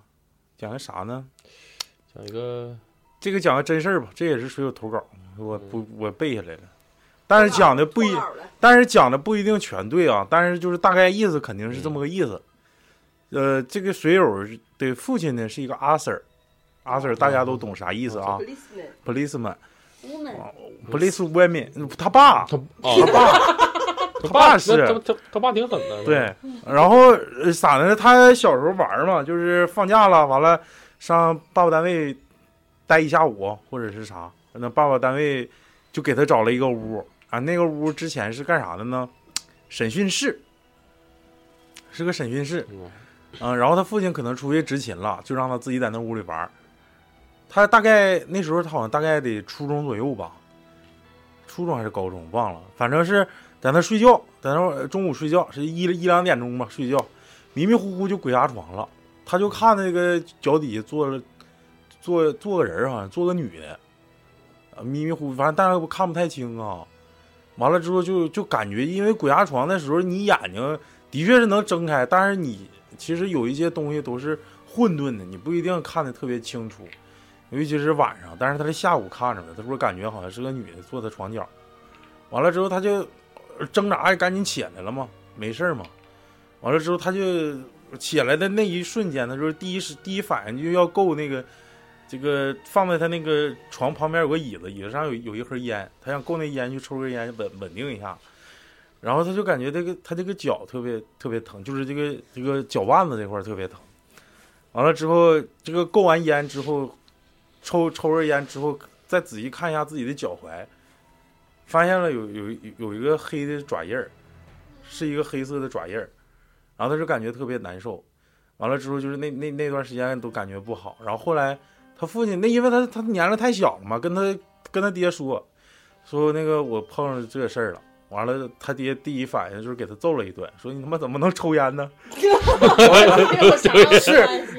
讲个啥呢？讲一个这个讲个真事儿吧，这也是水友投稿，我不我背下来了，但是讲的不一但是讲的不一定全对啊，但是就是大概意思肯定是这么个意思。呃，这个水友的父亲呢是一个阿 Sir，阿 Sir 大家都懂啥意思啊？Policeman，Policeman，Police Women，他爸，他啊，他爸，他爸是他他他爸挺狠的，对，然后呃咋的呢？他小时候玩嘛，就是放假了，完了上爸爸单位待一下午或者是啥，那爸爸单位就给他找了一个屋啊，那个屋之前是干啥的呢？审讯室，是个审讯室，嗯嗯，然后他父亲可能出去执勤了，就让他自己在那屋里玩。他大概那时候他好像大概得初中左右吧，初中还是高中忘了，反正是在那睡觉，在那中午睡觉是一一两点钟吧睡觉，迷迷糊糊就鬼压床了，他就看那个脚底下坐了坐坐个人好像坐个女的，迷迷糊糊，反正但是我看不太清啊。完了之后就就感觉，因为鬼压床的时候，你眼睛的确是能睁开，但是你其实有一些东西都是混沌的，你不一定看得特别清楚，尤其是晚上。但是他是下午看着的，他说感觉好像是个女的坐在床角。完了之后他就挣扎，赶紧起来了嘛，没事嘛。完了之后他就起来的那一瞬间，他说第一是第一反应就要够那个。这个放在他那个床旁边有个椅子，椅子上有有一盒烟，他想够那烟去抽根烟稳稳定一下，然后他就感觉这个他这个脚特别特别疼，就是这个这个脚腕子这块特别疼。完了之后，这个够完烟之后，抽抽根烟之后，再仔细看一下自己的脚踝，发现了有有有一个黑的爪印儿，是一个黑色的爪印儿，然后他就感觉特别难受。完了之后，就是那那那段时间都感觉不好，然后后来。他父亲那因为他他年龄太小了嘛，跟他跟他爹说，说那个我碰上这事儿了，完了他爹第一反应就是给他揍了一顿，说你他妈怎么能抽烟呢？是，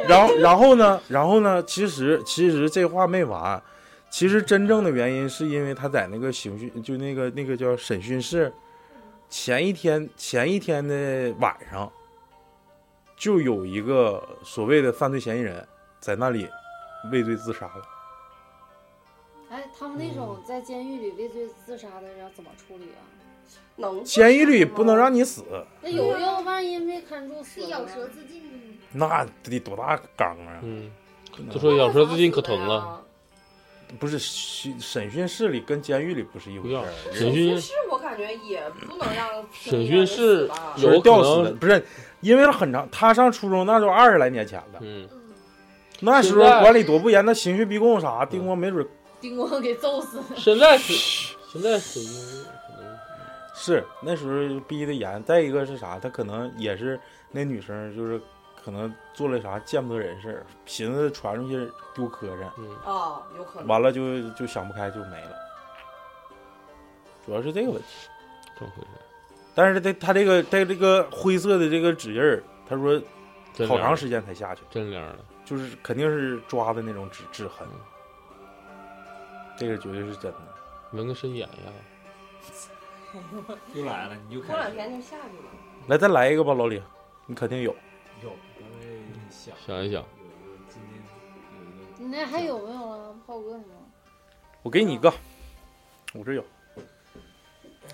然后然后呢，然后呢，其实其实这话没完，其实真正的原因是因为他在那个刑讯就那个那个叫审讯室，前一天前一天的晚上，就有一个所谓的犯罪嫌疑人在那里。畏罪自杀了。哎，他们那种在监狱里畏罪自杀的要怎么处理啊？能监狱里不能让你死，那有要，万一没看住死是咬舌自尽。那得多大缸啊！嗯，就说咬舌自尽可疼了，不是审审讯室里跟监狱里不是一回事儿。审审讯讯室我感觉也不能让审讯室有吊死不是因为很长，他上初中那都二十来年前了，嗯，嗯，那时候管理多不严，那刑讯逼供啥，丁光没准丁光给揍死了。现在是现在审讯可能是那时候逼的严。再一个是啥，他可能也是那女生就是可能做了啥见不得人事儿，寻思传出去丢磕碜，嗯。啊，有可能。完了就就想不开就没了，主要是这个问题。这么回事，但是他他这个在这个灰色的这个指印儿，他说好长时间才下去，真灵了，就是肯定是抓的那种指指痕，嗯。这个绝对是真的。纹个身眼呀，又来了，你就过两天就下去了。来，再来一个吧，老李，你肯定有。想想一想，有一个今天有一个你那还有没有了？炮哥什么？我给你一个，我这有。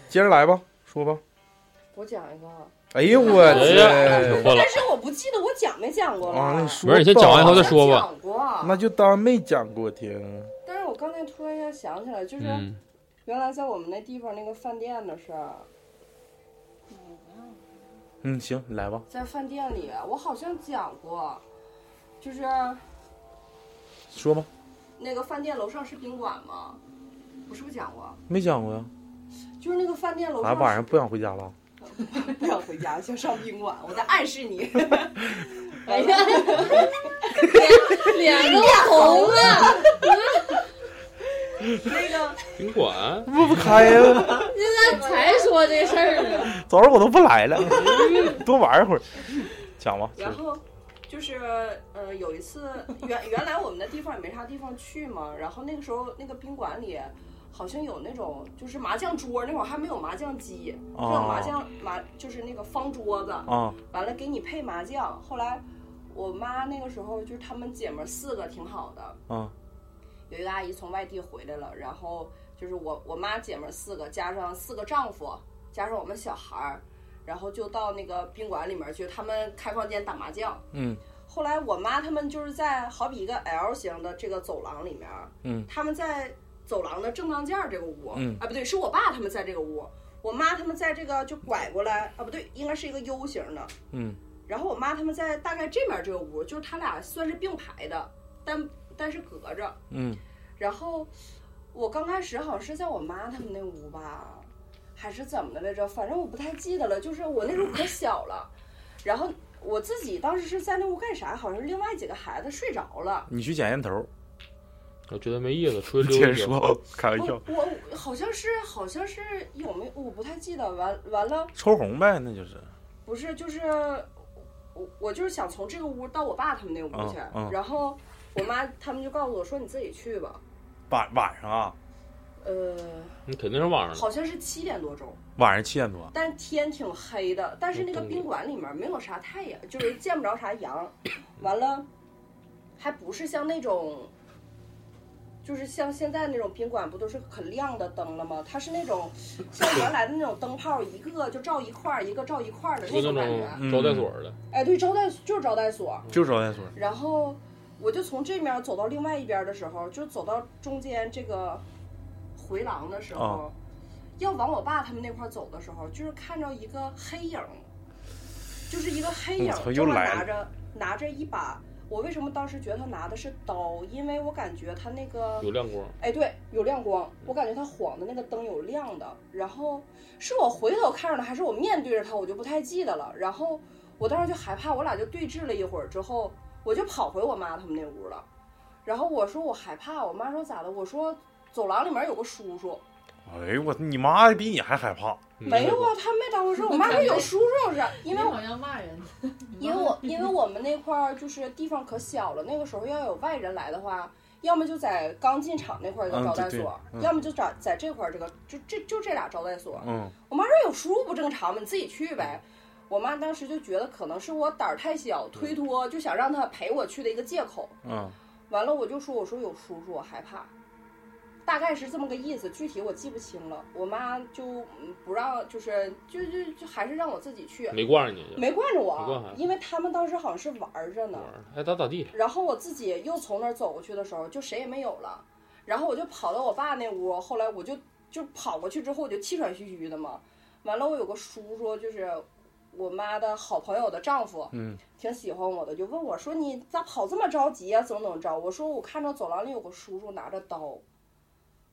接着来吧，说吧。我讲一个，哎呦我哎去！呀，可破了但，是我不记得我讲没讲过了。啊，你说不是你先讲完以后再说吧讲过，那就当没讲过听。但是我刚才突然一下想起来，就是嗯，原来在我们那地方那个饭店的事儿，嗯，行，你来吧。在饭店里我好像讲过，就是说吧，那个饭店楼上是宾馆吗？我是不是讲过？没讲过呀。就是那个饭店楼俺上晚上不想回家了。不想回家，想上宾馆，我在暗示你。哎呀，脸脸都红了。那个宾馆不不开呀，现在才说这事儿呢。早上我都不来了，多玩一会儿。讲吧。然后就是呃，有一次原原来我们的地方也没啥地方去嘛，然后那个时候那个宾馆里好像有那种就是麻将桌，那会儿还没有麻将机，是有麻将麻就是那个方桌子，啊完了给你配麻将。后来我妈那个时候就是她们姐们儿四个挺好的，啊有一个阿姨从外地回来了，然后就是我我妈姐们儿四个，加上四个丈夫，加上我们小孩儿，然后就到那个宾馆里面去，他们开房间打麻将。嗯后来我妈他们就是在好比一个 L 型的这个走廊里面，嗯他们在走廊的正当间儿这个屋，嗯啊不对，是我爸他们在这个屋，我妈他们在这个就拐过来，啊不对，应该是一个 U 型的，嗯然后我妈他们在大概这面这个屋，就是他俩算是并排的，但但是隔着。嗯然后我刚开始好像是在我妈他们那屋吧，还是怎么的来着？反正我不太记得了。就是我那时候可小了，然后我自己当时是在那屋干啥？好像是另外几个孩子睡着了，你去捡烟头。我觉得没意思，出 去溜达。说，开玩笑，我我好像是好像是有没有我不太记得。完完了，抽红呗，那就是。不是就是我我就是想从这个屋到我爸他们那屋去，嗯嗯然后我妈他们就告诉我说你自己去吧。晚晚上啊，呃，你肯定是晚上，好像是七点多钟，晚上七点多，但是天挺黑的，但是那个嗯宾馆里面没有啥太阳，就是见不着啥阳。完了，还不是像那种，就是像现在那种宾馆不都是很亮的灯了吗？它是那种像原来的那种灯泡，一个就照一块儿，一个照一块儿的那那种感觉。种招待所的。哎，对，招待就是招待所。就招待所。然后我就从这面走到另外一边的时候，就走到中间这个回廊的时候，啊要往我爸他们那块儿走的时候，就是看着一个黑影，就是一个黑影又来拿着拿着一把。我为什么当时觉得他拿的是刀？因为我感觉他那个有亮光，哎，对，有亮光，我感觉他晃的那个灯有亮的。然后是我回头看着他，还是我面对着他，我就不太记得了。然后我当时就害怕，我俩就对峙了一会儿之后，我就跑回我妈他们那屋了。然后我说我害怕，我妈说咋的？我说走廊里面有个叔叔，哎呦我，你妈比你还害怕。嗯没有啊，她没当回事。我妈说有叔叔是，因为我好像骂人，因为我因为我们那块儿就是地方可小了，那个时候要有外人来的话，要么就在刚进场那块儿一个招待所，嗯要么就找在这块儿这个就这就这俩招待所。嗯，我妈说有叔叔不正常吗？你自己去呗。我妈当时就觉得可能是我胆儿太小，推脱，就想让他陪我去的一个借口。嗯，完了我就说我说有叔叔，我害怕。大概是这么个意思，具体我记不清了。我妈就嗯不让，就是就就就还是让我自己去，没惯着你，没惯着我因为他们当时好像是玩儿着呢玩。儿爱咋咋地。然后我自己又从那儿走过去的时候，就谁也没有了。然后我就跑到我爸那屋，后来我就就跑过去之后，我就气喘吁吁的嘛。完了，我有个叔叔，就是我妈的好朋友的丈夫，嗯，挺喜欢我的，就问我说：“你咋跑这么着急啊？怎么怎么着？”我说：“我看着走廊里有个叔叔拿着刀。”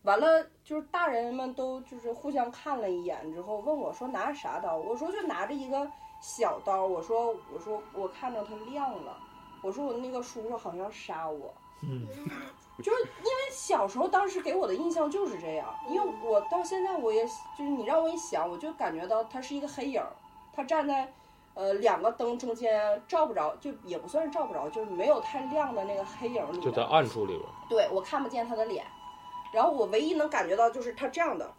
完了，就是大人们都就是互相看了一眼之后，问我说拿着啥刀？我说就拿着一个小刀。我说我说我看着它亮了。我说我那个叔叔好像要杀我。嗯，就是因为小时候当时给我的印象就是这样，因为我到现在我也就是你让我一想，我就感觉到他是一个黑影儿，他站在呃两个灯中间照不着，就也不算是照不着，就是没有太亮的那个黑影儿里就在，暗处里边，对我看不见他的脸，然后我唯一能感觉到就是他这样的，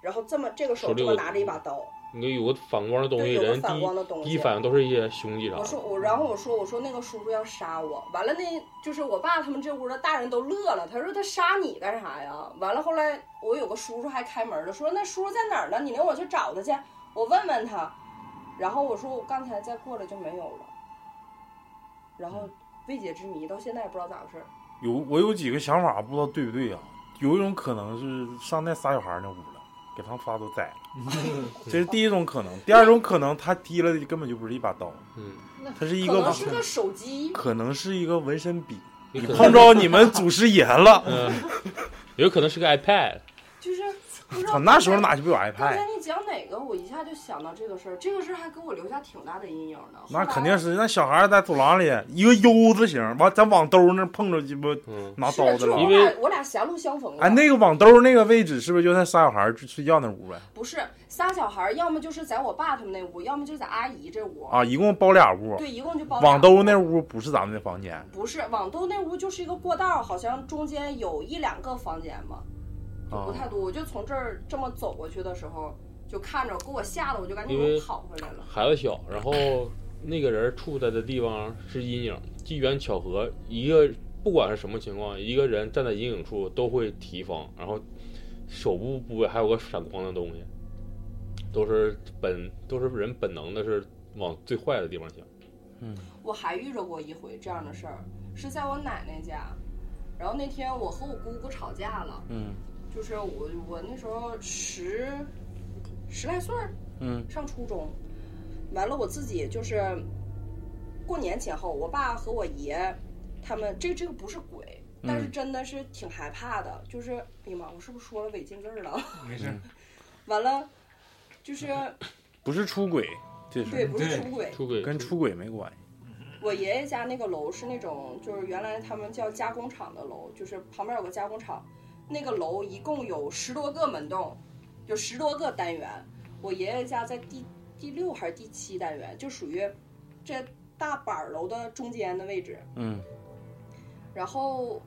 然后这么这个手这么拿着一把刀，你有个反光的东对，西，人第光的东西。第一反应都是一些凶器啥我说。我，然后我说我说那个叔叔要杀我，完了那就是我爸他们这屋的大人都乐了，他说他杀你干啥呀？完了后来我有个叔叔还开门了，说那叔叔在哪儿呢？你领我去找他去，我问问他。然后我说我刚才再过来就没有了，然后未解之谜到现在也不知道咋回事儿。有我有几个想法，不知道对不对啊、有一种可能是上那仨小孩那屋了，给他们仨都宰了，这是第一种可能。第二种可能，他提了的根本就不是一把刀，嗯，它是一个可能是个手机，可能是一个纹身笔。你碰着你们祖师爷了，嗯，有可能是个 iPad，就是操，那时候哪就不有 iPad？你讲哪个，我一下就想到这个事儿，这个事儿还给我留下挺大的阴影呢。那肯定是那小孩在走廊里一个 U 字形，完咱网兜那碰着鸡巴拿刀子了。因为我俩狭路相逢了。哎，那个网兜那个位置是不是就在仨小孩睡觉那屋呗？不是仨小孩儿，要么就是在我爸他们那屋，要么就是在阿姨这屋。啊，一共包俩屋。对，一共就包网兜那屋不是咱们的房间，不是网兜那屋就是一个过道，好像中间有一两个房间吧，就不啊，太多。我就从这儿这么走过去的时候，就看着给我吓得，我就赶紧跑回来了。孩子小，然后那个人处在的地方是阴影，机缘巧合，一个不管是什么情况，一个人站在阴影处都会提防，然后手部部位还有个闪光的东西，都是本都是人本能的是往最坏的地方想。嗯我还遇着过一回这样的事儿，是在我奶奶家。然后那天我和我姑姑吵架了，嗯就是我我那时候十十来岁儿，嗯上初中，完了我自己就是过年前后，我爸和我爷他们这这个不是鬼，但是嗯真的是挺害怕的，就是哎呀妈，我是不是说了违禁字儿了？没事，完了，就是 不是出轨，这对，不是出轨，出轨跟出轨没关系。我爷爷家那个楼是那种，就是原来他们叫加工厂的楼，就是旁边有个加工厂，那个楼一共有十多个门洞，有十多个单元。我爷爷家在第第六还是第七单元，就属于这大板楼的中间的位置。嗯然后，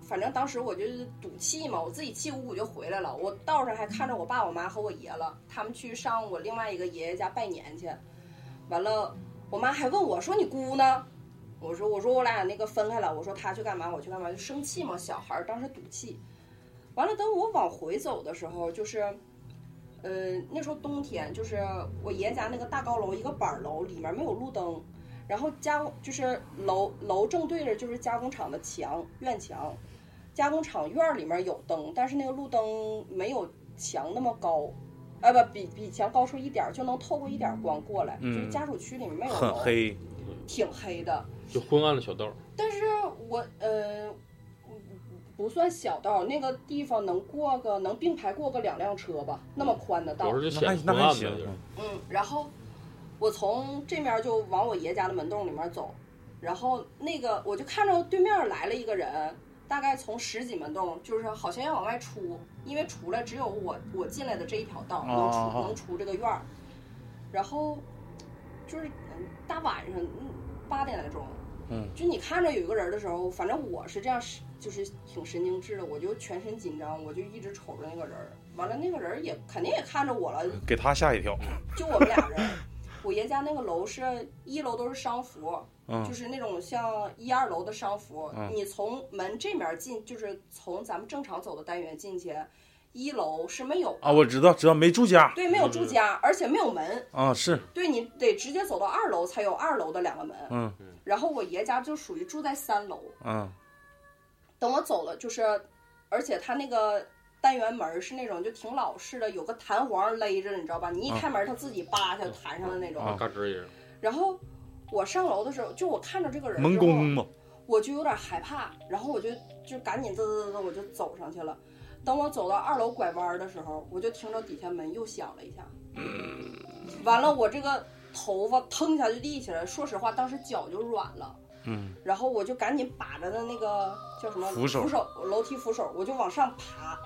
反正当时我就是赌气嘛，我自己气鼓鼓就回来了。我道上还看着我爸、我妈和我爷了，他们去上我另外一个爷爷家拜年去。完了，我妈还问我说：“你姑呢？”我说：“我说我俩那个分开了。”我说她去干嘛，我去干嘛，就生气嘛，小孩儿当时赌气。完了，等我往回走的时候，就是，呃，那时候冬天，就是我爷爷家那个大高楼，一个板儿楼，里面没有路灯。然后加工就是楼楼正对着就是加工厂的墙院墙，加工厂院儿里面有灯，但是那个路灯没有墙那么高，啊不比比墙高出一点儿，就能透过一点儿光过来。嗯就是家属区里面没有很，黑，挺黑的。就昏暗的小道儿，但是我呃不算小道，那个地方能过个能并排过个两辆车吧，那么宽的道。有时就那那还行。嗯，然后我从这面就往我爷家的门洞里面走，然后那个我就看着对面来了一个人，大概从十几门洞，就是好像要往外出，因为出来只有我我进来的这一条道能出、哦能出这个院儿，然后就是嗯大晚上嗯八点来钟。嗯，就你看着有一个人的时候，反正我是这样，就是挺神经质的，我就全身紧张，我就一直瞅着那个人儿。完了，那个人儿也肯定也看着我了，给他吓一跳。就我们俩人。我爷家那个楼是一楼都是商服，嗯就是那种像一二楼的商服。嗯你从门这面进，就是从咱们正常走的单元进去，一楼是没有啊，我知道，知道没住家对没有住家，而且没有门。啊，是，对你得直接走到二楼才有二楼的两个门。嗯然后我爷家就属于住在三楼。嗯等我走了，就是，而且他那个单元门是那种就挺老式的，有个弹簧勒着，你知道吧？你一开门，它自己扒下就弹上的那种。啊嘎吱一声，然后我上楼的时候，就我看着这个人，门工，嘛，我就有点害怕，然后我就就赶紧嘚嘚嘚嘚，我就走上去了。等我走到二楼拐弯的时候，我就听着底下门又响了一下，完了，我这个头发腾一下就立起来。说实话，当时脚就软了。嗯。然后我就赶紧把着的那个叫什么扶手。楼梯扶手，我就往上爬，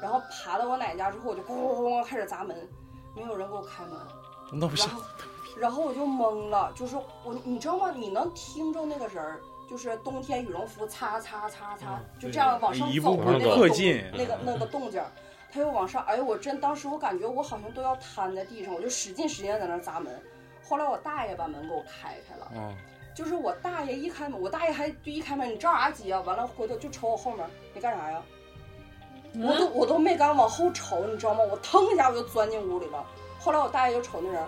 然后爬到我奶家之后，我就咣咣咣咣开始砸门，没有人给我开门，那不是然后然后我就懵了，就是我你知道吗？你能听着那个人儿，就是冬天羽绒服擦擦擦擦，就这样往上走的那个动那个那个动静，他又往上，哎呦，我真当时我感觉我好像都要瘫在地上，我就使劲使劲在那砸门。后来我大爷把门给我开开了，嗯就是我大爷一开门，我大爷还就一开门，你着啥急啊？完了回头就瞅我后面，你干啥呀？我都我都没敢往后瞅，你知道吗？我腾一下我就钻进屋里了。后来我大爷就瞅那人，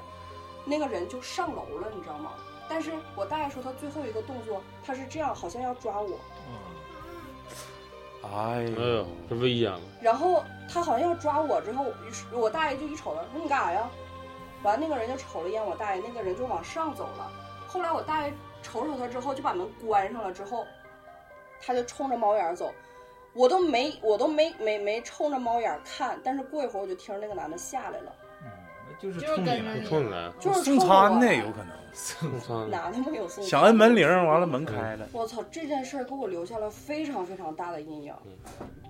那个人就上楼了，你知道吗？但是我大爷说他最后一个动作，他是这样，好像要抓我，哎哎呦呦，这危险了，然后他好像要抓我之后，我我大爷就一瞅他，说你干啥呀？完，那个人就瞅了一眼我大爷，那个人就往上走了。后来我大爷瞅瞅他之后，就把门关上了。之后，他就冲着猫眼儿走，我都没我都没没没冲着猫眼儿看。但是过一会儿，我就听着那个男的下来了，嗯，就是冲你冲你来，就是送餐的，有可能 送餐，哪他妈有送想餐摁门铃，完了门开了，我操，这件事儿给我留下了非常非常大的阴影，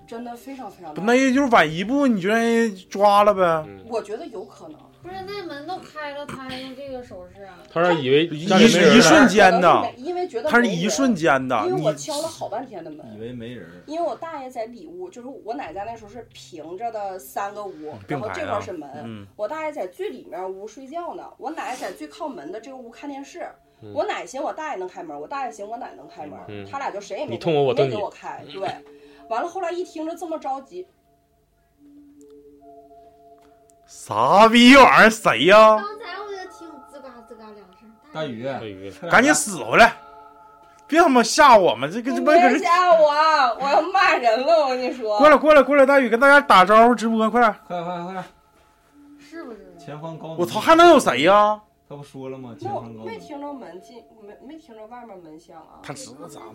真的非常非常大。不那也就是晚一步，你就让人抓了呗。嗯，我觉得有可能，不是那门都开了，他还用这个手势啊？他是以为一一瞬间的因为觉得他是没人一瞬间的，因为我敲了好半天的门，以为没人，因为我大爷在里屋，就是我奶家那时候是平着的三个屋，然后这块是门。嗯我大爷在最里面屋睡觉呢，我奶奶在最靠门的这个屋看电视。嗯我奶嫌我大爷能开门，我大爷嫌我奶能开门，嗯他俩就谁也没你给我开。对，完了后来一听着这么着急，啥逼玩意儿？谁呀？刚才我就听吱嘎吱嘎两声。大宇，大宇，赶紧死回来！别他妈吓我们，这个这不搁这别吓我，我要骂人了，我跟你说。过来过来过来，大宇跟大家打招呼，直播快点！快快快点！是不是？前方高能！我操，还能有谁呀？他不说了吗？前方高能。没听着门进，没没听着外面门响啊。他知道咱们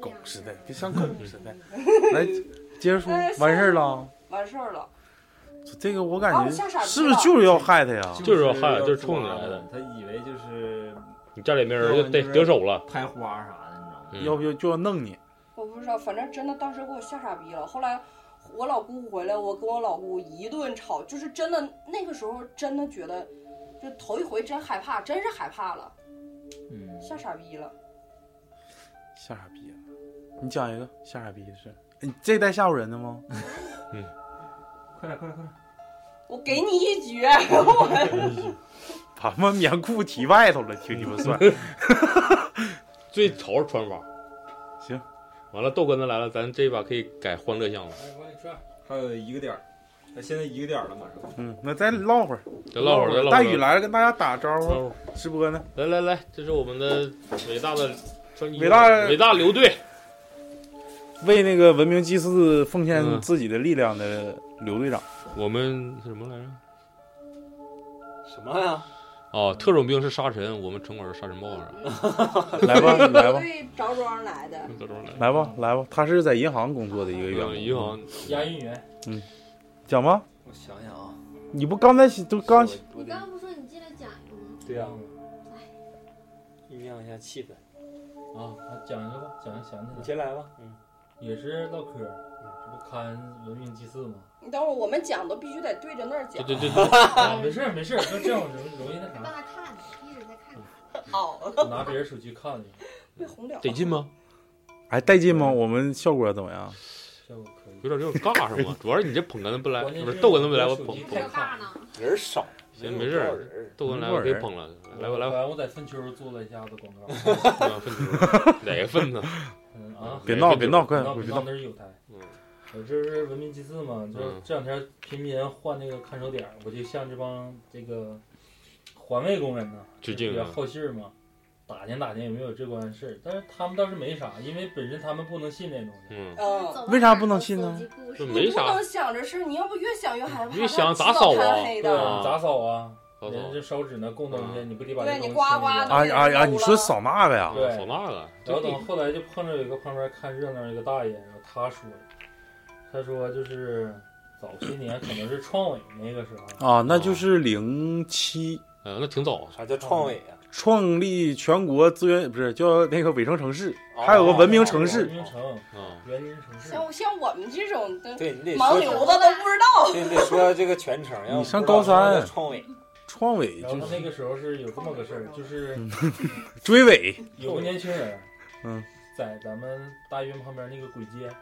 狗似的，别像狗似的。来，接着说，完事儿了。完事儿了，这个我感觉是不是就是要害他呀？就是要害就是冲你来的他以为就是你家里没人就得得手了。拍花啥的，你知道吗？嗯要不就就要弄你。我不知道，反正真的当时给我吓傻逼了。后来我老姑回来，我跟我老姑一顿吵，就是真的那个时候真的觉得，就头一回真害怕，真是害怕了，嗯，吓傻逼了。吓傻逼了！你讲一个吓傻逼的事。你这带吓唬人的吗？快点快点快点！我给你一局，我 把他妈棉裤提外头了，听你们算。最潮的穿法。行，完了，豆哥子来了，咱这一把可以改欢乐项了。哎，往里转，还有一个点儿，那，现在一个点儿了，马上。嗯，那再唠会儿。再唠会儿，再唠会儿。大宇来了，跟大家打招呼。招呼，直播呢？来来来，这是我们的伟大的伟大伟大刘队，为那个文明祭祀奉献嗯自己的力量的刘队长。我们是什么来着？什么呀？哦，特种兵是沙尘，我们城管是沙尘暴是吧？来吧，来吧，对着装来的。着装来。来吧，来吧。他是在银行工作的一个员嗯工。银行押运员，嗯讲吧，我想想啊，你不刚才都刚你刚刚不说你进来讲一个吗？对呀，酝酿一下气氛。啊，讲一个吧，讲一个想起来，你先来吧。嗯，也是唠嗑儿，这不看文明祭祀吗？你等会儿，我们讲都必须得对着那儿讲。对对对对，啊，没事儿没事儿，就这样容易容易那让啥，他看呢，一直在看呢。哦，我拿别人手机看去，被红了。得劲吗？还，带劲吗？我们效果怎么样？效果可以。有点有点尬是吗？主要是你这捧哏的不来，不是逗哏的不来，我捧捧还有大呢，人少，行没事逗哏来我可以捧了，来吧来吧，我在粪丘做了一下子广告。啊粪球哪个粪呢？嗯啊，别闹，别闹，快，别闹。那是有台。嗯我这是文明祭祀嘛，就是嗯这两天频频换那个看守点，我就向这帮这个环卫工人呢，比较致敬啊！好信儿嘛，打听打听有没有这关事儿。但是他们倒是没啥，因为本身他们不能信这东西。嗯，嗯，为啥不能信呢你不能想着是，你要不越想越害怕，越想咋扫啊贪黑对，的。啊咋扫啊？扫扫人这烧纸呢，供东西，你不得把对这东西你刮刮清理的啊啊啊！你说扫那个呀？对扫那个，然后等后来就碰着有一个旁边看热闹一个大爷，然后他说，他说就是早些年可能是创委那个时候，啊，那就是零七呃，那挺早，啥叫创伟啊？创立全国资源不是叫那个伟城城市，哦还有个文明城市文明城、啊，园林城市。像像我们这种的对你得盲，流子都不知道。对 你得说这个全称。要你上高三创伟，创伟然后他就是那个时候是有这么个事儿，就是 追尾，有个年轻人，嗯，在咱们大医院旁边那个簋街，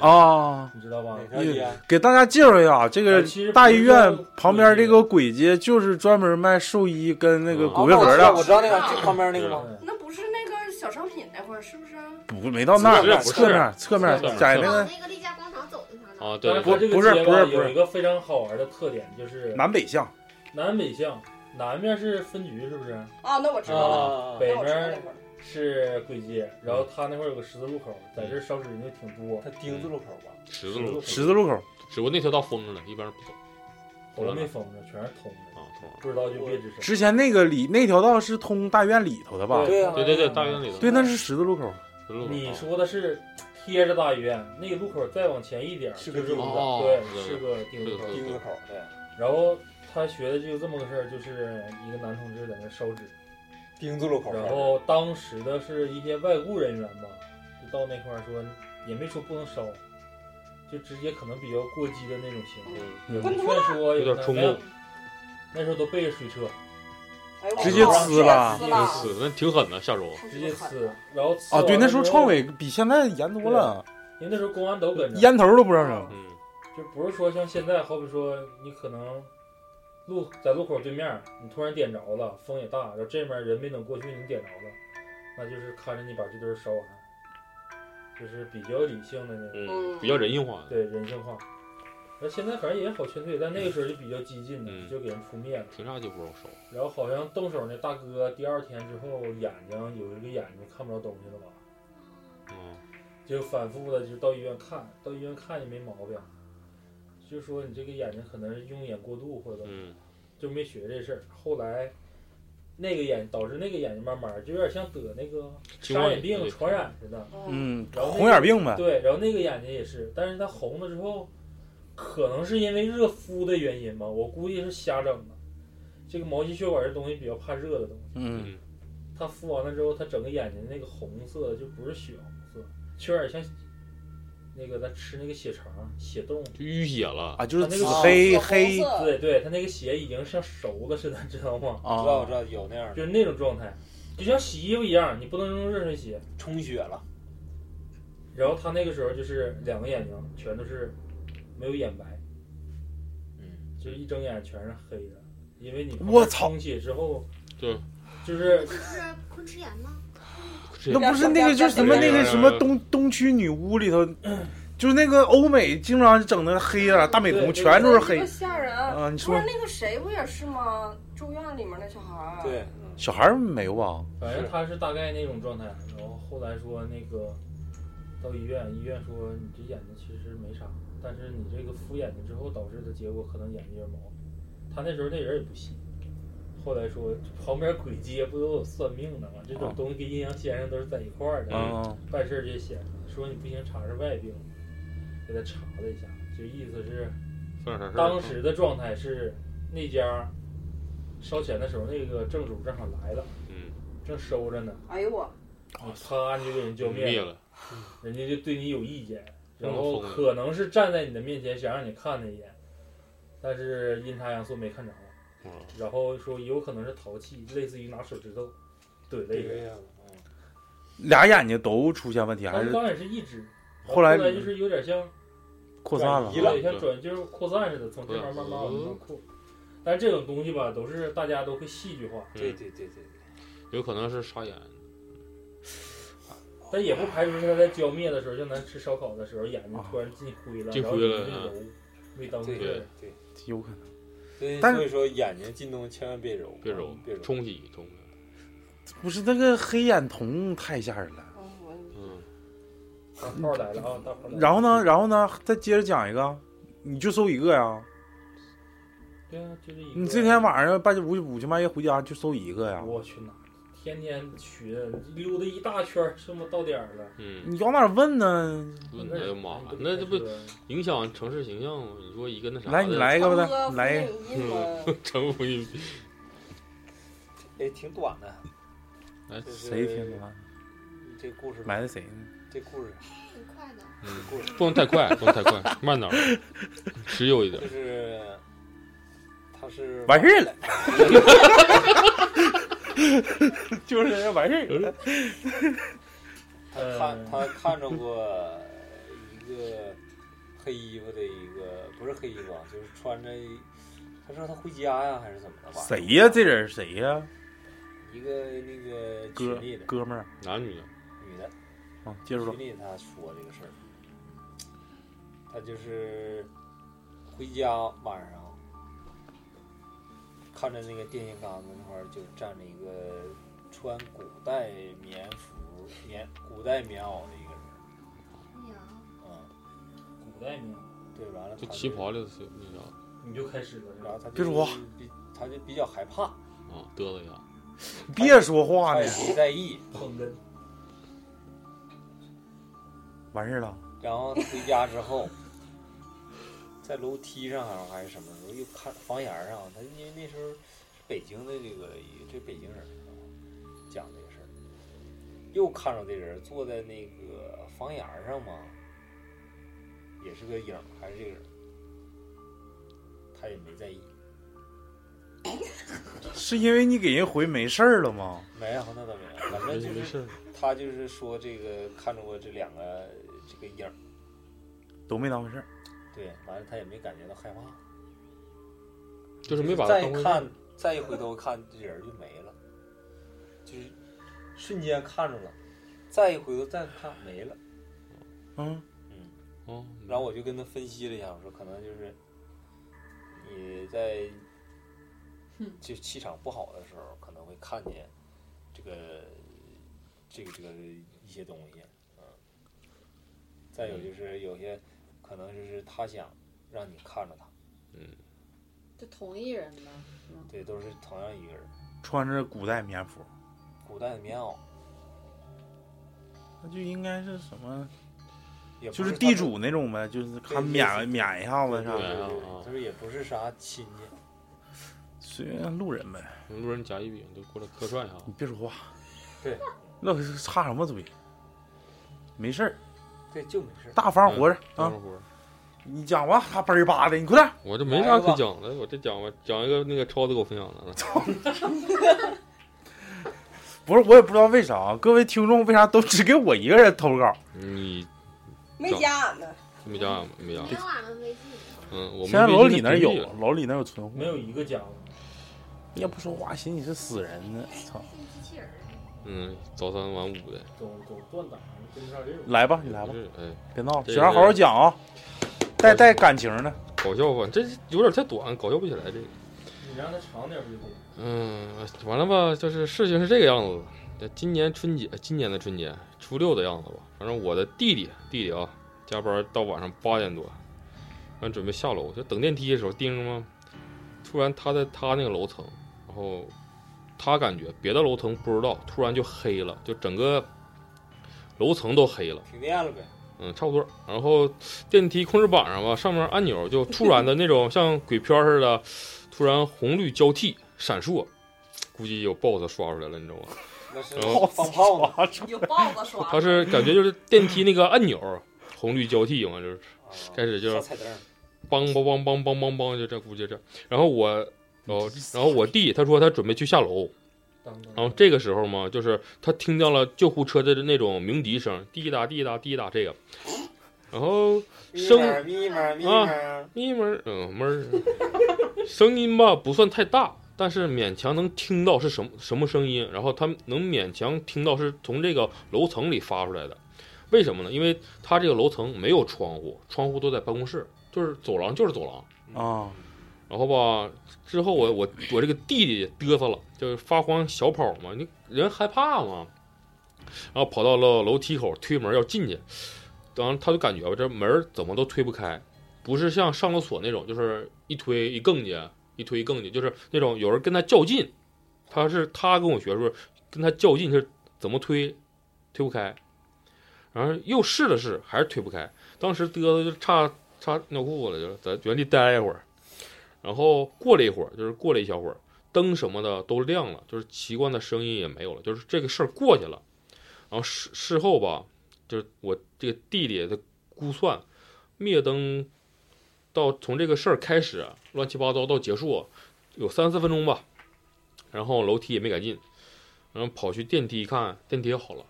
啊。你知道吧？哪条街啊？给大家介绍一下，这个大医院旁边这个鬼街就是专门卖寿衣跟那个骨灰盒啊的，我知道那个就旁边那个吗？那不是那个小商品那块儿，是不是？不没到那儿，侧面侧面在那个往那个丽家广场走那条。啊，对不不是不是不是有一个非常好玩的特点，就是南北向，南北向，南面是分局，是不是？啊，那我知道了，啊，北面。是簋街，然后他那块儿有个十字路口，在这儿烧纸人就挺多。它丁字路口吧？十字路口，十字路口，只不过那条道封着了，一般人不走后来没封着，全是通的，啊，通了。不知道就别吱声。之前那个里那条道是通大院里头的吧？对呀，对对对，大院里头，对，那是十字路口。你说的是贴着大医院那个路口再往前一点儿是个就是丁字哦对，是是个丁字口。是丁字口，对，然后他学的就这么个事儿，就是一个男同志在那烧纸，丁字路口。然后当时的是一些外雇人员吧，就到那块儿说，也没说不能烧，就直接可能比较过激的那种行为，嗯。有的劝说，有点冲动。那时候都背着水车，哎直接操呲了。直接呲那挺狠的，下周直接呲，然后呲啊，对，那时候创，伟比现在严多了，因为那时候公安都跟着，烟头都不让扔。嗯，就不是说像现在，好比说你可能路在路口对面，你突然点着了，风也大，然后这面人没等过去，你点着了，那就是看着你把这堆烧完，就是比较理性的那种，嗯，比较人性化的，对人性化。那现在反正也好劝退，但那个时候就比较激进的，嗯就给人出灭了。凭啥就不让收？然后好像动手那大哥第二天之后眼睛有一个眼睛看不着东西了吧，嗯，就反复的就到医院看，到医院看也没毛病，就说你这个眼睛可能是用眼过度或者怎么嗯，就没学这事儿。后来那个眼导致那个眼睛慢慢就有点像得那个沙眼病传染似的。嗯，然后那个红眼病呗。对，然后那个眼睛也是，但是它红了之后，可能是因为热敷的原因吧，我估计是瞎整的。这个毛细血管这东西比较怕热的东西，嗯，他敷完了之后，他整个眼睛那个红色就不是血红色，就有点像那个咱吃那个血肠血冻，就淤血了啊，就是那个黑紫红黑色对对，他那个血已经像熟了似的，知道吗？知道知，道有那样的就是那种状态，就像洗衣服一样，你不能用热水洗。充血了，然后他那个时候就是两个眼睛全都是没有眼白，嗯，就是一睁眼全是黑的，因为你我操充血之后，对，就是就是昆池岩吗？那不是那个就是什么那个什么东东区女巫里头，就是那个欧美经常整的黑啊，大美瞳全都是黑吓人啊！啊。你说那个谁不也是吗？住院里面那小孩儿，对，嗯小孩儿没有吧？反正他是大概那种状态。然后后来说那个到医院，医院说你这眼睛其实没啥，但是你这个敷眼睛之后导致的结果可能眼睛有毛病。他那时候那人也不信，后来说旁边鬼街不都有算命的吗？这种啊东西跟阴阳先生都是在一块儿的。啊，办事儿这些，说你不行查是外病，给他查了一下，就意思是当时的状态是那家烧钱的时候，那个正主正好来了，嗯正收着呢，哎呦我，你啪你就给人浇灭了，了，人家就对你有意见，嗯然后可能是站在你的面前想让你看他一眼，但是阴差阳错没看着，嗯然后说有可能是淘气，类似于拿手指头怼了一个，俩眼睛都出现问题，还是一只，后来就是有点像。扩散了转移？了对，像转就是扩散似的，从这边慢慢往那边扩。但是这种东西吧，都是大家都会戏剧化，嗯对对对对有可能是沙眼，但也不排除是他在浇灭的时候，像咱吃烧烤的时候，眼睛突然进灰了，进然后灰了嗯眼睛揉，没当对。对有可能。所以说眼睛进洞千万别揉，别揉别揉，冲洗冲洗，不是那个黑眼瞳太吓人了。嗯大炮来了啊！大炮来了。然后呢，然后呢，再接着讲一个，你就搜一个呀。对啊，就这一个。你这天晚上半夜五五更半夜回家就搜一个呀？我去哪？天天寻溜达一大圈儿，这么到点儿了。嗯，你往哪儿问呢？问哎呀妈，不那这不影响城市形象吗？你说一个那啥，来，你来一个吧，哥来一个。哎，挺短的。来谁听的？这故事埋汰谁呢？这故事挺快的。嗯，故事不能太快，不能太快，慢点儿，持久一点就。是他是完事儿了，就是完事儿了。他呃看他看着过一个黑衣服的一个不是黑衣服啊，就是穿着，他说他回家呀还是怎么的吧？谁呀？这人谁呀？一个那个哥群里的哥们儿男女的，女的，啊，接着说群。里他说这个事儿，他就是回家晚上看着那个电线杆子那块儿就站着一个穿古代棉服、棉古代棉袄的一个人，哎呀，嗯，古代名，对，完了就旗袍里的是那啥你就开始了是吧？然后他就别说话比他就比较害怕，啊，嘚瑟一下，别说话呢。他也，没在意，捧哏。完事儿了。然后回家之后，在楼梯上啊还是什么时候，又看房檐上，他因为那时候是北京的这个这北京人啊讲这个事儿，又看着这人坐在那个房檐上嘛，也是个影，还是这个人，他也没在意，是因为你给人回没事儿了吗？没有那倒没有，反正就是他就是说这个看着过这两个这个影儿，都没当回事儿。对，完了他也没感觉到害怕。就是没把它再看，再一回头看，这人就没了，就是瞬间看着了，再一回头再看没了。嗯，嗯，哦，然后我就跟他分析了一下，我说可能就是你在就气场不好的时候，可能会看见这个这个这个一些东西，嗯。再有就是有些可能就是他想让你看着他，嗯就同一人呗，是吗？对，都是同样一个人，穿着古代棉服，古代的棉袄。那就应该是什么？也不就是地主那种呗，就是对看免免一下子啥的，对对啊对，就是也不是啥亲戚，随便路人呗。路人甲乙丙就过来客串一下，你别说话，对，那插什么嘴？没事儿，对，就没事儿。大方活着啊！等会儿你讲吧，他嘣儿吧的，你快点。我这没啥可讲的，我这讲吧，讲一个那个超子给我分享的。不是，我也不知道为啥，啊各位听众为啥都只给我一个人投稿？你没加俺们，没加俺们？没加俺们？没有俺们微信，嗯，我们现在老李那儿有老李那儿有存货，没有一个加的。你也不说话，寻思你是死人呢。操！信机器人儿。嗯，早三晚五的。总总断档。来吧，你来吧哎，别闹雪儿好好讲啊，带带感情的。搞笑吧？这有点太短，搞笑不起来这个。你让它长点儿不就行？嗯，完了吧？就是事情是这个样子的。今年春节，今年的春节初六的样子吧。反正我的弟弟弟弟啊，加班到晚上八点多，完准备下楼，就等电梯的时候，叮嘛，突然他在他那个楼层，然后他感觉别的楼层不知道，突然就黑了，就整个楼层都黑了。停电了呗。嗯，差不多。然后电梯控制板上吧，上面按钮就突然的那种像鬼片似的，突然红绿交替闪烁，估计有 BOSS 刷出来了，你知道吗？那是然后放炮呢。有豹子刷。它是感觉就是电梯那个按钮红绿交替嘛，就是开始就是小彩灯。梆梆梆梆梆梆梆，就这估计这。然后我，哦，然后我弟他说他准备去下楼，然后这个时候嘛，就是他听到了救护车的那种鸣笛声，滴答滴答滴答这个，然后声啊咪门儿，嗯门儿，声音吧不算太大，但是勉强能听到是什么什么声音，然后他能勉强听到是从这个楼层里发出来的。为什么呢？因为他这个楼层没有窗户，窗户都在办公室，就是走廊就是走廊。啊，然后吧，之后我我我这个弟弟嘚瑟了，就是发慌小跑嘛，你人害怕嘛，然后跑到了楼梯口推门要进去，然后他就感觉吧，这门怎么都推不开，不是像上了锁那种，就是一推一更去，一推一更去，就是那种有人跟他较劲，他是他跟我学说跟他较劲是怎么推，推不开，然后又试了试，还是推不开，当时嘚瑟就差差尿裤子了，就在原地待一会儿。然后过了一会儿，就是过了一小会儿，灯什么的都亮了，就是奇怪的声音也没有了，就是这个事儿过去了。然后事事后吧，就是我这个弟弟的估算，灭灯到从这个事儿开始乱七八糟到结束有三四分钟吧。然后楼梯也没改进，然后跑去电梯一看，电梯好了，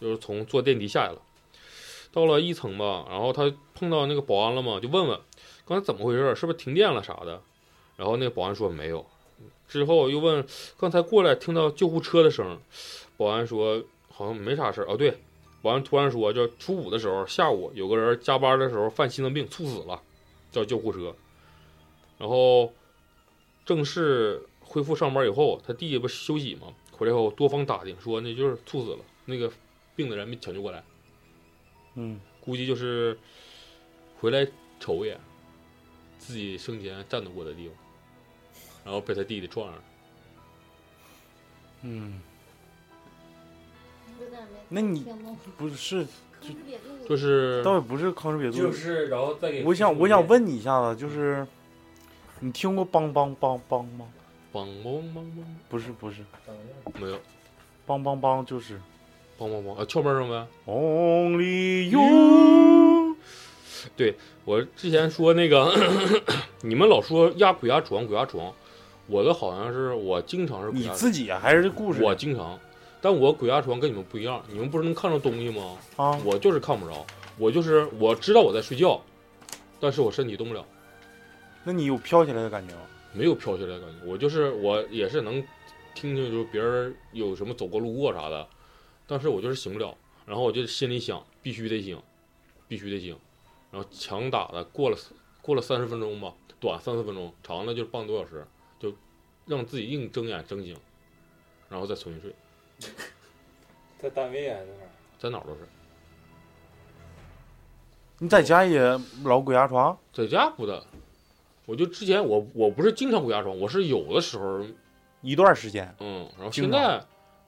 就是从坐电梯下来了。到了一层吧，然后他碰到那个保安了嘛，就问问刚才怎么回事，是不是停电了啥的。然后那个保安说没有。之后又问刚才过来听到救护车的声，保安说好像没啥事儿。哦，对，保安突然说，就初五的时候下午有个人加班的时候犯心脏病猝死了，叫救护车。然后正式恢复上班以后，他弟弟不休息嘛，回来后多方打听说那就是猝死了，那个病的人没抢救过来。嗯，估计就是回来瞅一眼自己生前战斗过的地方，然后被他弟弟撞上了。嗯，有点没那你不是，就是倒也不是吭哧瘪肚，就是，然后再给。我想我想，问你一下子，就是你听过梆梆梆梆吗？梆梆梆梆，不是不是，没有梆梆梆就是梆梆梆啊，敲门声呗。Only You。对我之前说那个，你们老说压鬼压床鬼压床，我的好像是我经常是鬼你压自己啊还是故事？我经常，但我鬼压床跟你们不一样，你们不是能看着东西吗？啊，我就是看不着，我就是我知道我在睡觉，但是我身体动不了。那你有飘起来的感觉吗？没有飘起来的感觉，我就是我也是能听听，就是别人有什么走过路过啥的，但是我就是醒不了，然后我就心里想，必须得醒，必须得醒，然后强打的过了过了三十分钟吧，短三四分钟，长的就是半个多小时，就让自己硬睁眼睁醒，然后再重新睡，在单位啊，在哪儿？在哪儿都是，你在家也老鬼压床？在家不的，我就之前我我不是经常鬼压床，我是有的时候，一段时间嗯，然后现在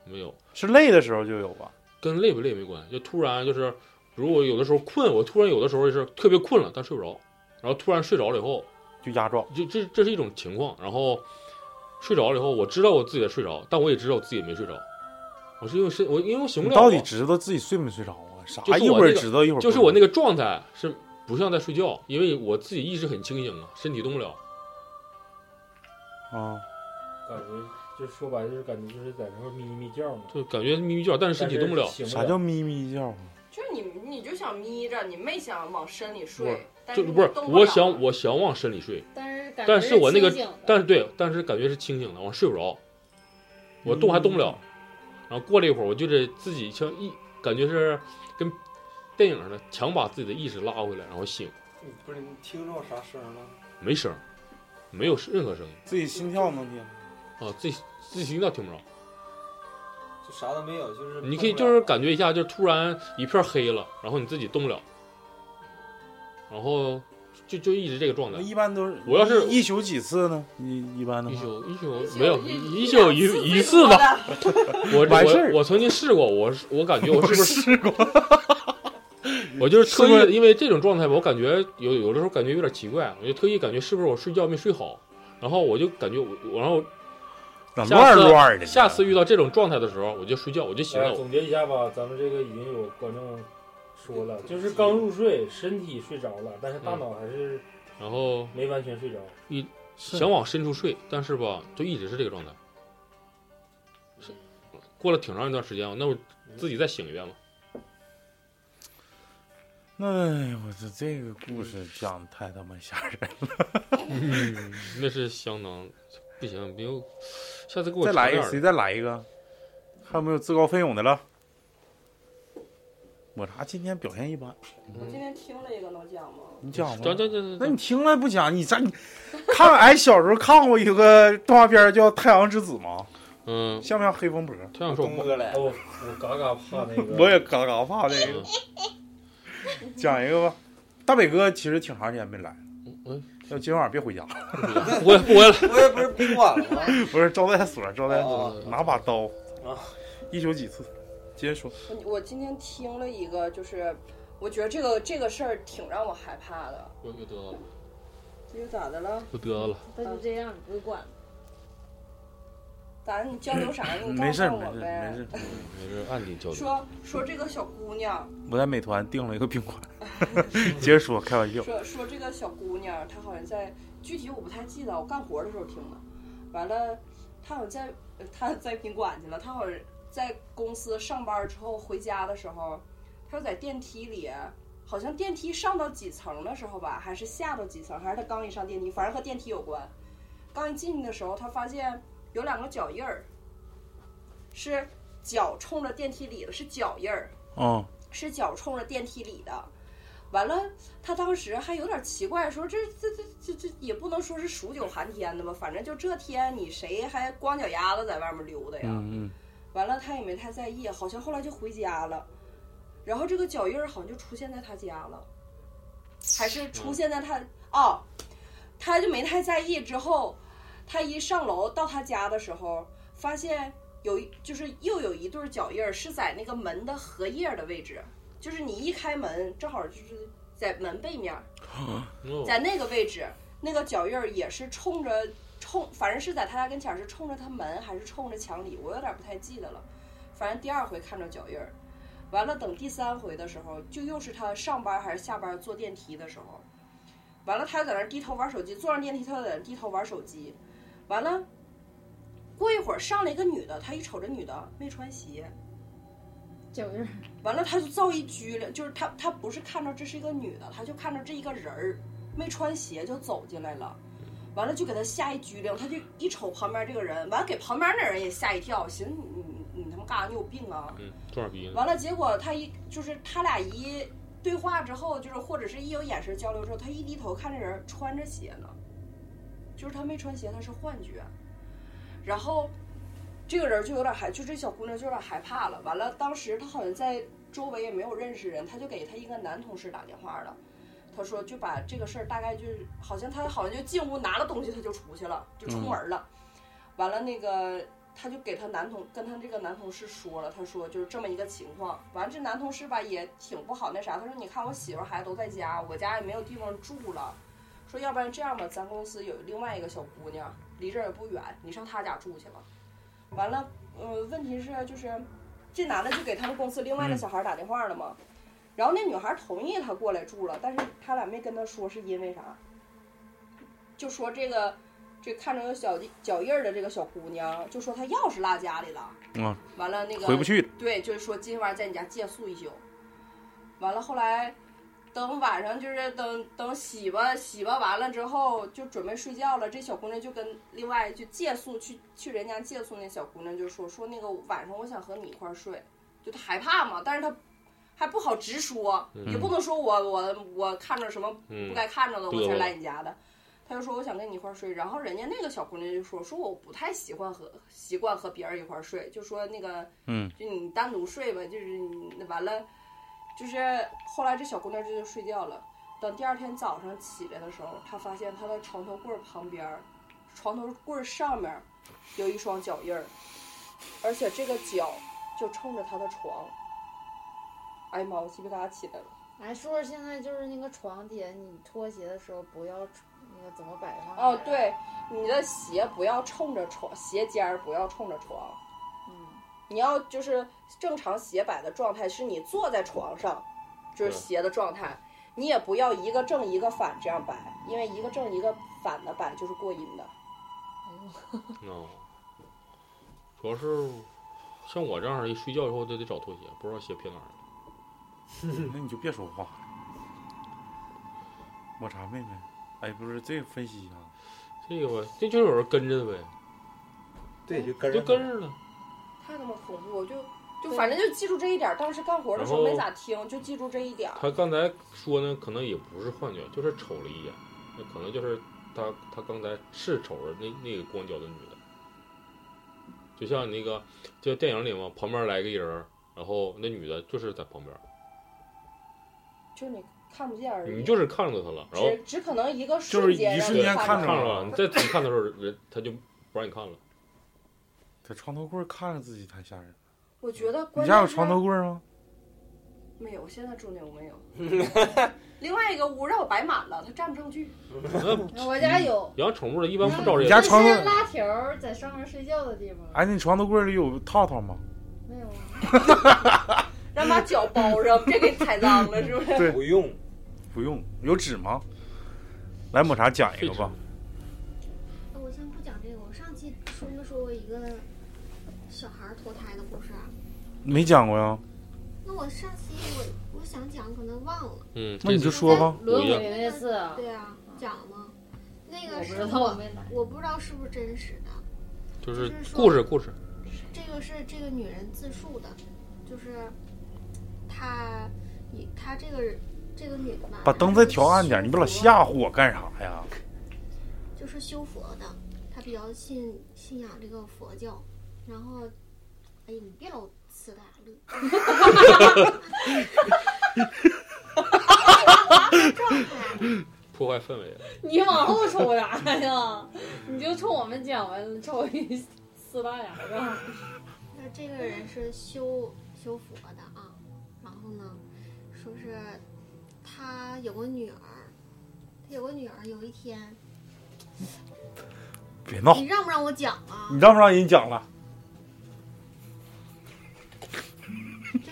没有。是累的时候就有吧？跟累不累没关系，就突然就是，比如果有的时候困，我突然有的时候是特别困了，但睡不着，然后突然睡着了以后，就压撞。就这这是一种情况，然后睡着了以后，我知道我自己在睡着，但我也知道我自己没睡着，我是因为是我因为我醒不了啊。到底知道自己睡没睡着啊？啥就是一会儿知道一会儿就是我那个状态是不像在睡觉，因为我自己意识很清醒啊，身体动不了。啊，感觉就说白了就是感觉就是在那块儿眯眯觉嘛，就感觉眯眯觉，但是身体动不了。醒啥叫眯眯觉啊？就是你你就想眯着，你没想往深里睡，但就是不是我想我想往深里睡，但是感觉但是我那个但是对，但是感觉是清醒的，我睡不着，我动还动不了。然后过了一会儿，我就得自己像一感觉是跟电影似的，强把自己的意识拉回来，然后醒，不是你听着啥声了？没声，没有任何声音自己心跳能听？啊，自己自己心跳听不着。就啥都没有，就是你可以就是感觉一下，就突然一片黑了，然后你自己动不了，然后就就一直这个状态。一般都是我要是一宿几次呢？一一般的一，宿一宿宿没有一一宿一一次吧，我我我曾经试过，我我感觉我是不是试过？我就是特意，因为这种状态吧，我感觉有有的时候感觉有点奇怪，我就特意感觉是不是我睡觉没睡好，然后我就感觉我我然后咋下次乱乱的？下次遇到这种状态的时候，我就睡觉，我就醒了。总结一下吧，咱们这个已经有观众说了，就是刚入睡，身体睡着了，但是大脑还是然后没完全睡着。一想往深处睡，但是吧，就一直是这个状态。是过了挺长一段时间，那我自己再醒一遍吧。哎呦我这这个故事讲的太他妈吓人了！嗯，那是相当不行，没有下次给我再来一个，谁再来一个？还有没有自告奋勇的了？抹茶今天表现一般，我今天听了一个，能讲吗？你讲吧。讲讲讲讲，那你听了不讲？你咱你看俺小时候看过一个动画片叫《太阳之子》吗？嗯，像不像黑风伯？太阳说东哥来，哦，我嘎嘎怕那个。我也嘎嘎怕那个。讲一个吧。大北哥其实挺长时间没来，嗯，要今晚别回家，不回不回了，我也不是宾馆了吗？不是招待所，招待所哦拿把刀啊，一宿几次？接着说，我我今天听了一个，就是我觉得这个这个事儿挺让我害怕的。又又得了，这又咋的了？又得了，那就这样，你不管。咋的？你交流啥？你告没事儿诉没事儿我呗。没事儿。没事，暗地交流。说说这个小姑娘，我在美团订了一个宾馆，接着说，开玩笑。说说这个小姑娘，她好像在具体我不太记得，我干活的时候听的。完了，她好像在呃她在宾馆去了，她好像在公司上班之后回家的时候，她就在电梯里，好像电梯上到几层的时候吧，还是下到几层，还是她刚一上电梯，反正和电梯有关。刚一进去的时候，她发现有两个脚印儿，是脚冲着电梯里的，是脚印儿。嗯，是脚冲着电梯里的。完了，他当时还有点奇怪，说这这这这这也不能说是数九寒天的吧，反正就这天你谁还光脚丫子在外面溜达呀？嗯完了，他也没太在意，好像后来就回家了。然后这个脚印儿好像就出现在他家了，还是出现在他哦，他就没太在意。之后，他一上楼到他家的时候，发现有一就是又有一对脚印儿是在那个门的荷叶的位置，就是你一开门，正好就是在门背面，哦在那个位置，那个脚印儿也是冲着冲，反正是在他家跟前儿，是冲着他门还是冲着墙里，我有点不太记得了。反正第二回看着脚印儿，完了等第三回的时候，就又是他上班还是下班坐电梯的时候，完了他就在那儿低头玩手机，坐上电梯他就在那儿低头玩手机，完了过一会儿上来一个女的，他一瞅这女的没穿鞋，脚印儿，完了他就造一拘了，就是他他不是看着这是一个女的，他就看着这一个人儿没穿鞋就走进来了，完了就给他吓一拘灵，他就一瞅旁边这个人，完了给旁边那人也吓一跳，寻思你你你他妈干啥？你有病啊！嗯。完了，结果他一就是他俩一对话之后，就是或者是一有眼神交流之后，他一低头看这人穿着鞋呢，就是他没穿鞋，他是幻觉。然后这个人就有点害，就这小姑娘就有点害怕了。完了，当时她好像在周围也没有认识人，她就给她一个男同事打电话了。他说就把这个事儿大概就是好像他好像就进屋拿了东西他就出去了，就出门了。完了那个他就给他男同跟他这个男同事说了，他说就是这么一个情况。完了这男同事吧也挺不好那啥，他说你看我媳妇儿孩子都在家，我家也没有地方住了。说要不然这样吧，咱公司有另外一个小姑娘，离这儿也不远，你上她家住去吧。完了，呃，问题是就是这男的就给他们公司另外的小孩打电话了嘛，然后那女孩同意他过来住了，但是他俩没跟他说是因为啥，就说这个这看着有小脚印儿的这个小姑娘，就说她钥匙落家里了，啊，完了那个回不去了。对，就是说今晚在你家借宿一宿。完了，后来等晚上就是等等洗吧洗吧完了之后，就准备睡觉了。这小姑娘就跟另外就借宿去去人家借宿那小姑娘就说说那个晚上我想和你一块儿睡，就她害怕嘛，但是她还不好直说，也不能说我我我看着什么不嗯，该看着的我才来你家的。她就说我想跟你一块儿睡，然后人家那个小姑娘就说说我不太喜欢和习惯和别人一块儿睡，就说那个嗯，就你单独睡吧，就是你那完了，就是后来这小姑娘这就睡觉了。等第二天早上起来的时候，她发现她的床头柜儿旁边，床头柜儿上面有一双脚印儿，而且这个脚就冲着她的床。哎呀妈，我鸡皮疙瘩起来了。哎，说说现在就是那个床底下，你脱鞋的时候不要那个怎么摆放？哦，，对，你的鞋不要冲着床，鞋尖儿不要冲着床，嗯，你要就是正常斜摆的状态，是你坐在床上，就是对鞋的状态。你也不要一个正一个反这样摆，因为一个正一个反的摆就是过阴的。哦，主要是像我这样的，一睡觉以后就得找拖鞋，不知道鞋撇哪儿了。那你就别说话。抹茶妹妹，哎，不是这个分析一下，这个吧，这就有人跟着呗，对，就跟着就着跟着了。太他妈恐怖！就就反正就记住这一点。当时干活的时候没咋听，就记住这一点。他刚才说呢，可能也不是幻觉，就是瞅了一眼，那可能就是他他刚才是瞅着那那个光脚的女的，就像那个就电影里嘛，旁边来个人，然后那女的就是在旁边，就是你看不见而已。你就是看着她了，然后只只可能一个就是瞬间一瞬间看着着看着了，你再仔细看的时候，人他就不让你看了。在床头柜看着自己太吓人了。我觉得你关键是家有床头柜吗？没有，现在住那屋没有。另外一个屋让我摆满了，它站不上去。我家有，养宠物的一般不招人你家。床头是拉条在上面睡觉的地方。哎，你床头柜里有套套吗？没有啊，让把脚包上，别给踩脏了，是不是？对不用，不用，有纸吗？来，抹茶讲一个吧。呃我先不讲这个，我上期说没说过一个小孩儿脱胎的故事啊？没讲过呀？那我上期我我想讲，可能忘了。嗯，那你就说吧。轮回那次啊，对啊，讲了吗？那个是我不知道，我不知道是不是真实的。就是故事故事，这个是这个女人自述的，就是她，以她这个人这个女的吧，把灯再调暗点，你别老吓唬我干啥呀？就是修佛的，她比较信信仰这个佛教，然后，哎呀，你别老呲大乐，破坏氛围。你往后抽啥呀？你就冲我们讲完了，抽一四大牙子。那这个人是修修佛的啊，然后呢，说是他有个女儿，他有个女儿，有一天，别闹你，让不让我讲啊？你让不让人讲了？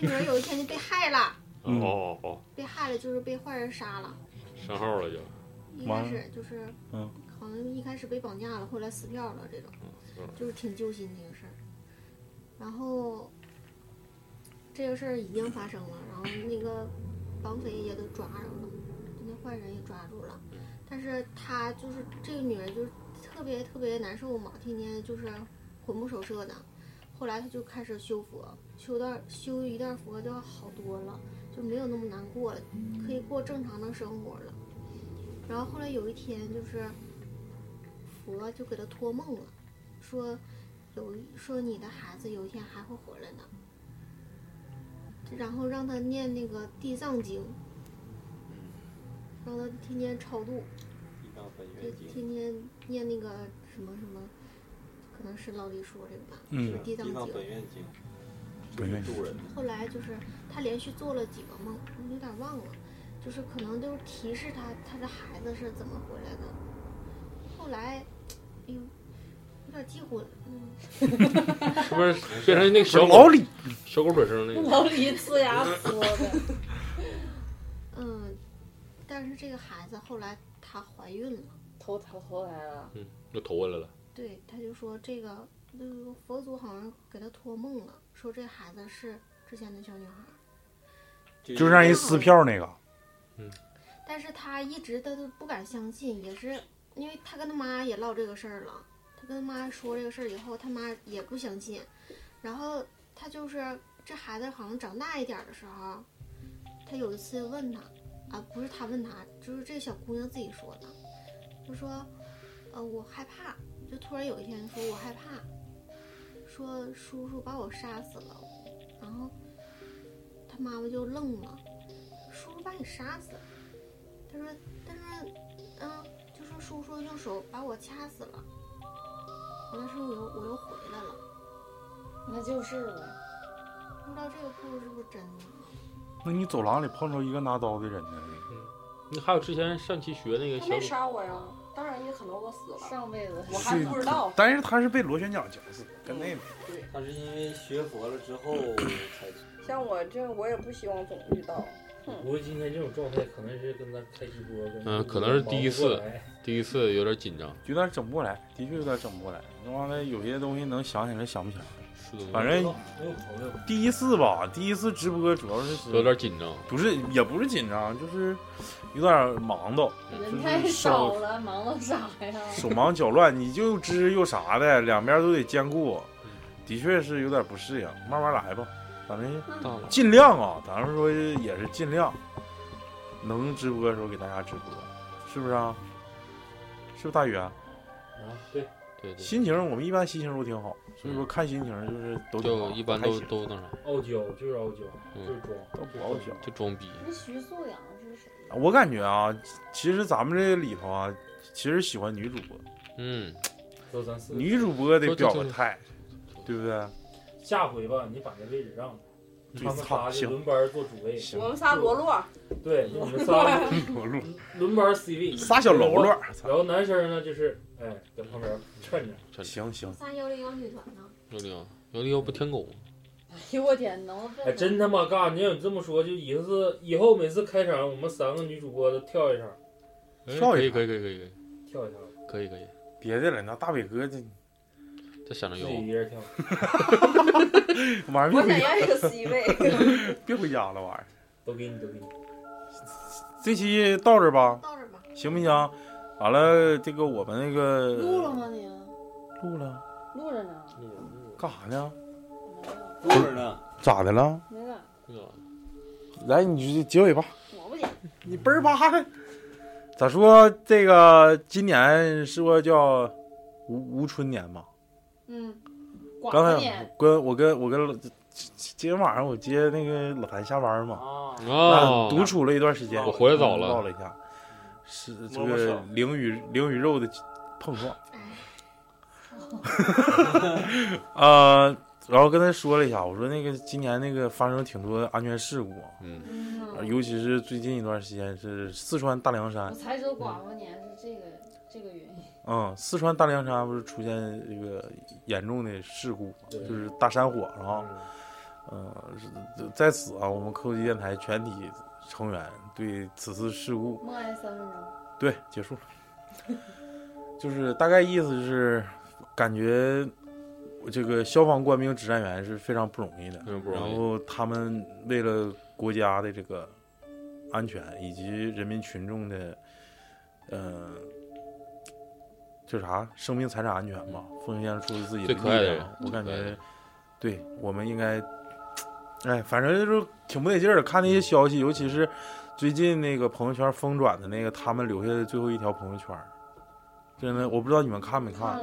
这女儿有一天就被害了，嗯哦哦被害了就是被坏人杀了。哦，上号了就。一开始就是，嗯，好像一开始被绑架了，后来撕票了，这种嗯就是挺揪心的一个事儿。然后这个事儿已经发生了，然后那个绑匪也都抓着了，那坏人也抓住了，但是他就是这个女人就是特别特别难受嘛，天天就是魂不守舍的。后来他就开始修佛，修段修一段佛就好多了，就没有那么难过了，可以过正常的生活了。然后后来有一天，就是佛就给他托梦了，说有说你的孩子有一天还会回来呢，然后让他念那个地藏经，让他天天超度，地藏本就，天天念那个什么什么，可能是老李说这个吧，嗯是地藏经。本愿经，本愿渡人。后来就是他连续做了几个梦，我有点忘了，就是可能就是提示他他的孩子是怎么回来的。后来，哎呦，有点记混了，嗯，是不是变成那个小狗老李，小狗本身那个，老李呲牙说的，嗯，但是这个孩子后来她怀孕了，投投投胎了，嗯，又投过来了。对，他就说这个那个佛祖好像给他托梦了，说这孩子是之前的小女孩儿，就是让人撕票那个，嗯。但是他一直他都不敢相信，也是因为他跟他妈也唠这个事儿了，他跟他妈说这个事儿以后，他妈也不相信，然后他就是这孩子好像长大一点儿的时候，他有一次问他，啊，不是他问他，就是这小姑娘自己说的，就说，呃，我害怕，就突然有一天说我害怕，说叔叔把我杀死了，然后他妈妈就愣了，叔叔把你杀死了。他说，但是，嗯，就说叔叔用手把我掐死了，完了之后我又我又回来了，那就是呗。不知道这个故事是不是真的？那你走廊里碰着一个拿刀的人呢？你还有之前上期学那个他没小狗，杀我呀，当然也可能我死了，上辈子我还不知道。但是他是被螺旋桨绞死，跟那个他是因为学佛了之后才像我这，我也不希望总遇到。不过今天这种状态可能是跟咱开直播跟嗯，可能是第一次，第一次有点紧张。有点整不过来，的确有点整不过来。那完了，有些东西能想起来想不起来。是的，反正第一次吧，第一次直播主要是有点紧张。不是也不是紧张，就是有点忙叨，人太少了，忙到啥呀？手忙脚乱，你就知又啥的，两边都得兼顾，的确是有点不适应，慢慢来吧，反正，尽量啊，咱们说也是尽量，能直播的时候给大家直播，是不是啊？是不是大宇啊？啊，对，对对，心情我们一般心情都挺好，所以说看心情就是都就一般开心都都那啥，傲娇就是傲娇，嗯就是装，都不傲娇。就装逼。那徐素阳？我感觉啊，其实咱们这里头啊，其实喜欢女主播，嗯，女主播得表个态，对不对？下回吧，你把这位置让他们仨就轮班做主位，我们仨罗罗，对，你们仨罗罗，轮班 C 位，仨小喽啰，然后男生呢就是哎在旁边劝着，行行，仨幺零幺女团呢？幺零幺幺零幺不舔狗吗？哎呦我天，能不哎，真他妈尬！你要你这么说，就以后是以后每次开场，我们三个女主播都跳一场，哎跳一下可以可以可以可以跳一场，可以可以，别的了，那大伟哥这这想着有。自己一人跳。我别回家，想要一个 C 位。别回家了，晚上。都给你，都给你。这期到这儿吧，到这儿吧。行不行？完了，这个我们那个录了吗你？录了，录着呢，干啥呢？录着呢。咋的了？来，你就结尾吧。我不结。你倍儿吧的。咋说？这个今年是不是叫无无春年嘛？嗯，刚才跟我跟我跟老今天晚上我接那个老谭下班嘛，啊，独处了一段时间，我回来早了唠了一下，是这个灵与灵与肉的碰撞。啊，呃，然后跟他说了一下，我说那个今年那个发生挺多安全事故，嗯，嗯，尤其是最近一段时间是四川大凉山我山，才知道寡妇年是这个这个原因。嗯，四川大凉山不是出现这个严重的事故，对就是大山火，然后嗯在此啊，我们科技电台全体成员对此次事故默哀三分钟。对结束了，就是大概意思是感觉这个消防官兵指战员是非常不容易的，然后他们为了国家的这个安全以及人民群众的，呃，叫啥生命财产安全吧，奉献出自己的力量。我感觉，对我们应该，哎，反正就是挺不得劲儿的。看那些消息，尤其是最近那个朋友圈疯转的那个他们留下的最后一条朋友圈儿，真的我不知道你们看没看，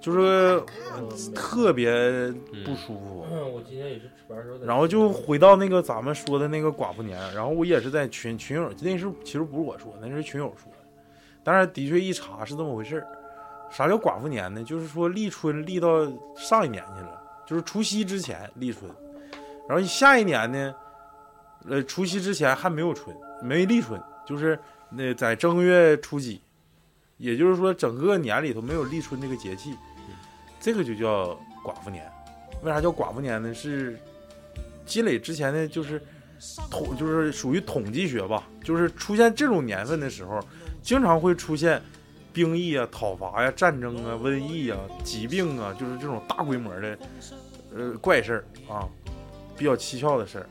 就是特别嗯不舒服。嗯我今天也是值班时候。然后就回到那个咱们说的那个寡妇年，然后我也是在群群友，那是其实不是我说的，那是群友说的，但是的确一查是这么回事儿。啥叫寡妇年呢？就是说立春立到上一年去了，就是除夕之前立春，然后下一年呢，呃，除夕之前还没有春，没立春，就是那在正月初几，也就是说整个年里头没有立春这个节气，这个就叫寡妇年。为啥叫寡妇年呢？是积累之前的就是统，就是属于统计学吧，就是出现这种年份的时候，经常会出现兵役啊、讨伐呀、战争啊、瘟疫啊、疾病啊，就是这种大规模的呃怪事儿啊，比较蹊跷的事儿。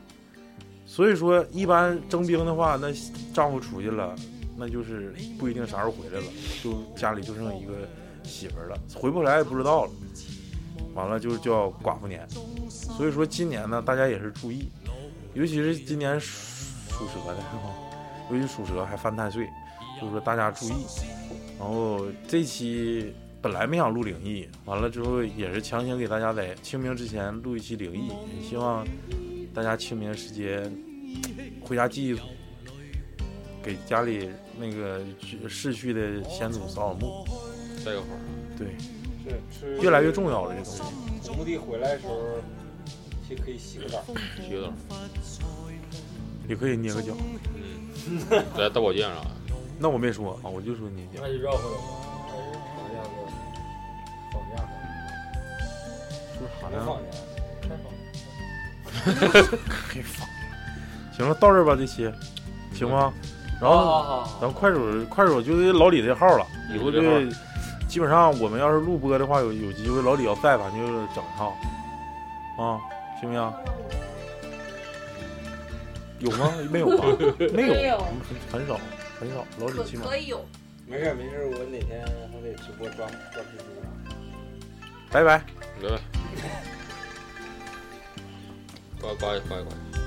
所以说，一般征兵的话，那丈夫出去了，那就是不一定啥时候回来了，就家里就剩一个媳妇儿了，回不来也不知道了。完了就叫寡妇年。所以说今年呢，大家也是注意，尤其是今年属蛇的是吧？尤其属蛇还犯太岁，就是说大家注意。然后这期本来没想录灵异，完了之后也是强行给大家在清明之前录一期灵异，也希望大家清明时间回家祭祭祖，给家里那个逝去的先祖扫扫墓。带个花，对，是是越来越重要了，这东西。土墓地回来的时候，其实可以洗个澡。洗个澡，也可以捏个脚。嗯，来大保健啥的。那我没说啊，我就说捏脚。那就绕回来吧，还是长假个放假吧，说啥没放呀？假，开放。可以放。行了，到这儿吧，这期行吗？然后好好好咱快手快手就是老李这号了，以后有这这基本上我们要是录播的话，有有机会老李要在，咱就整一套啊，行不行？有吗？没有吧？没有，很很少很少。老李起码可以有。没事没事，我哪天还得直播抓抓蜘蛛呢。拜拜。来来，呱呱呱呱。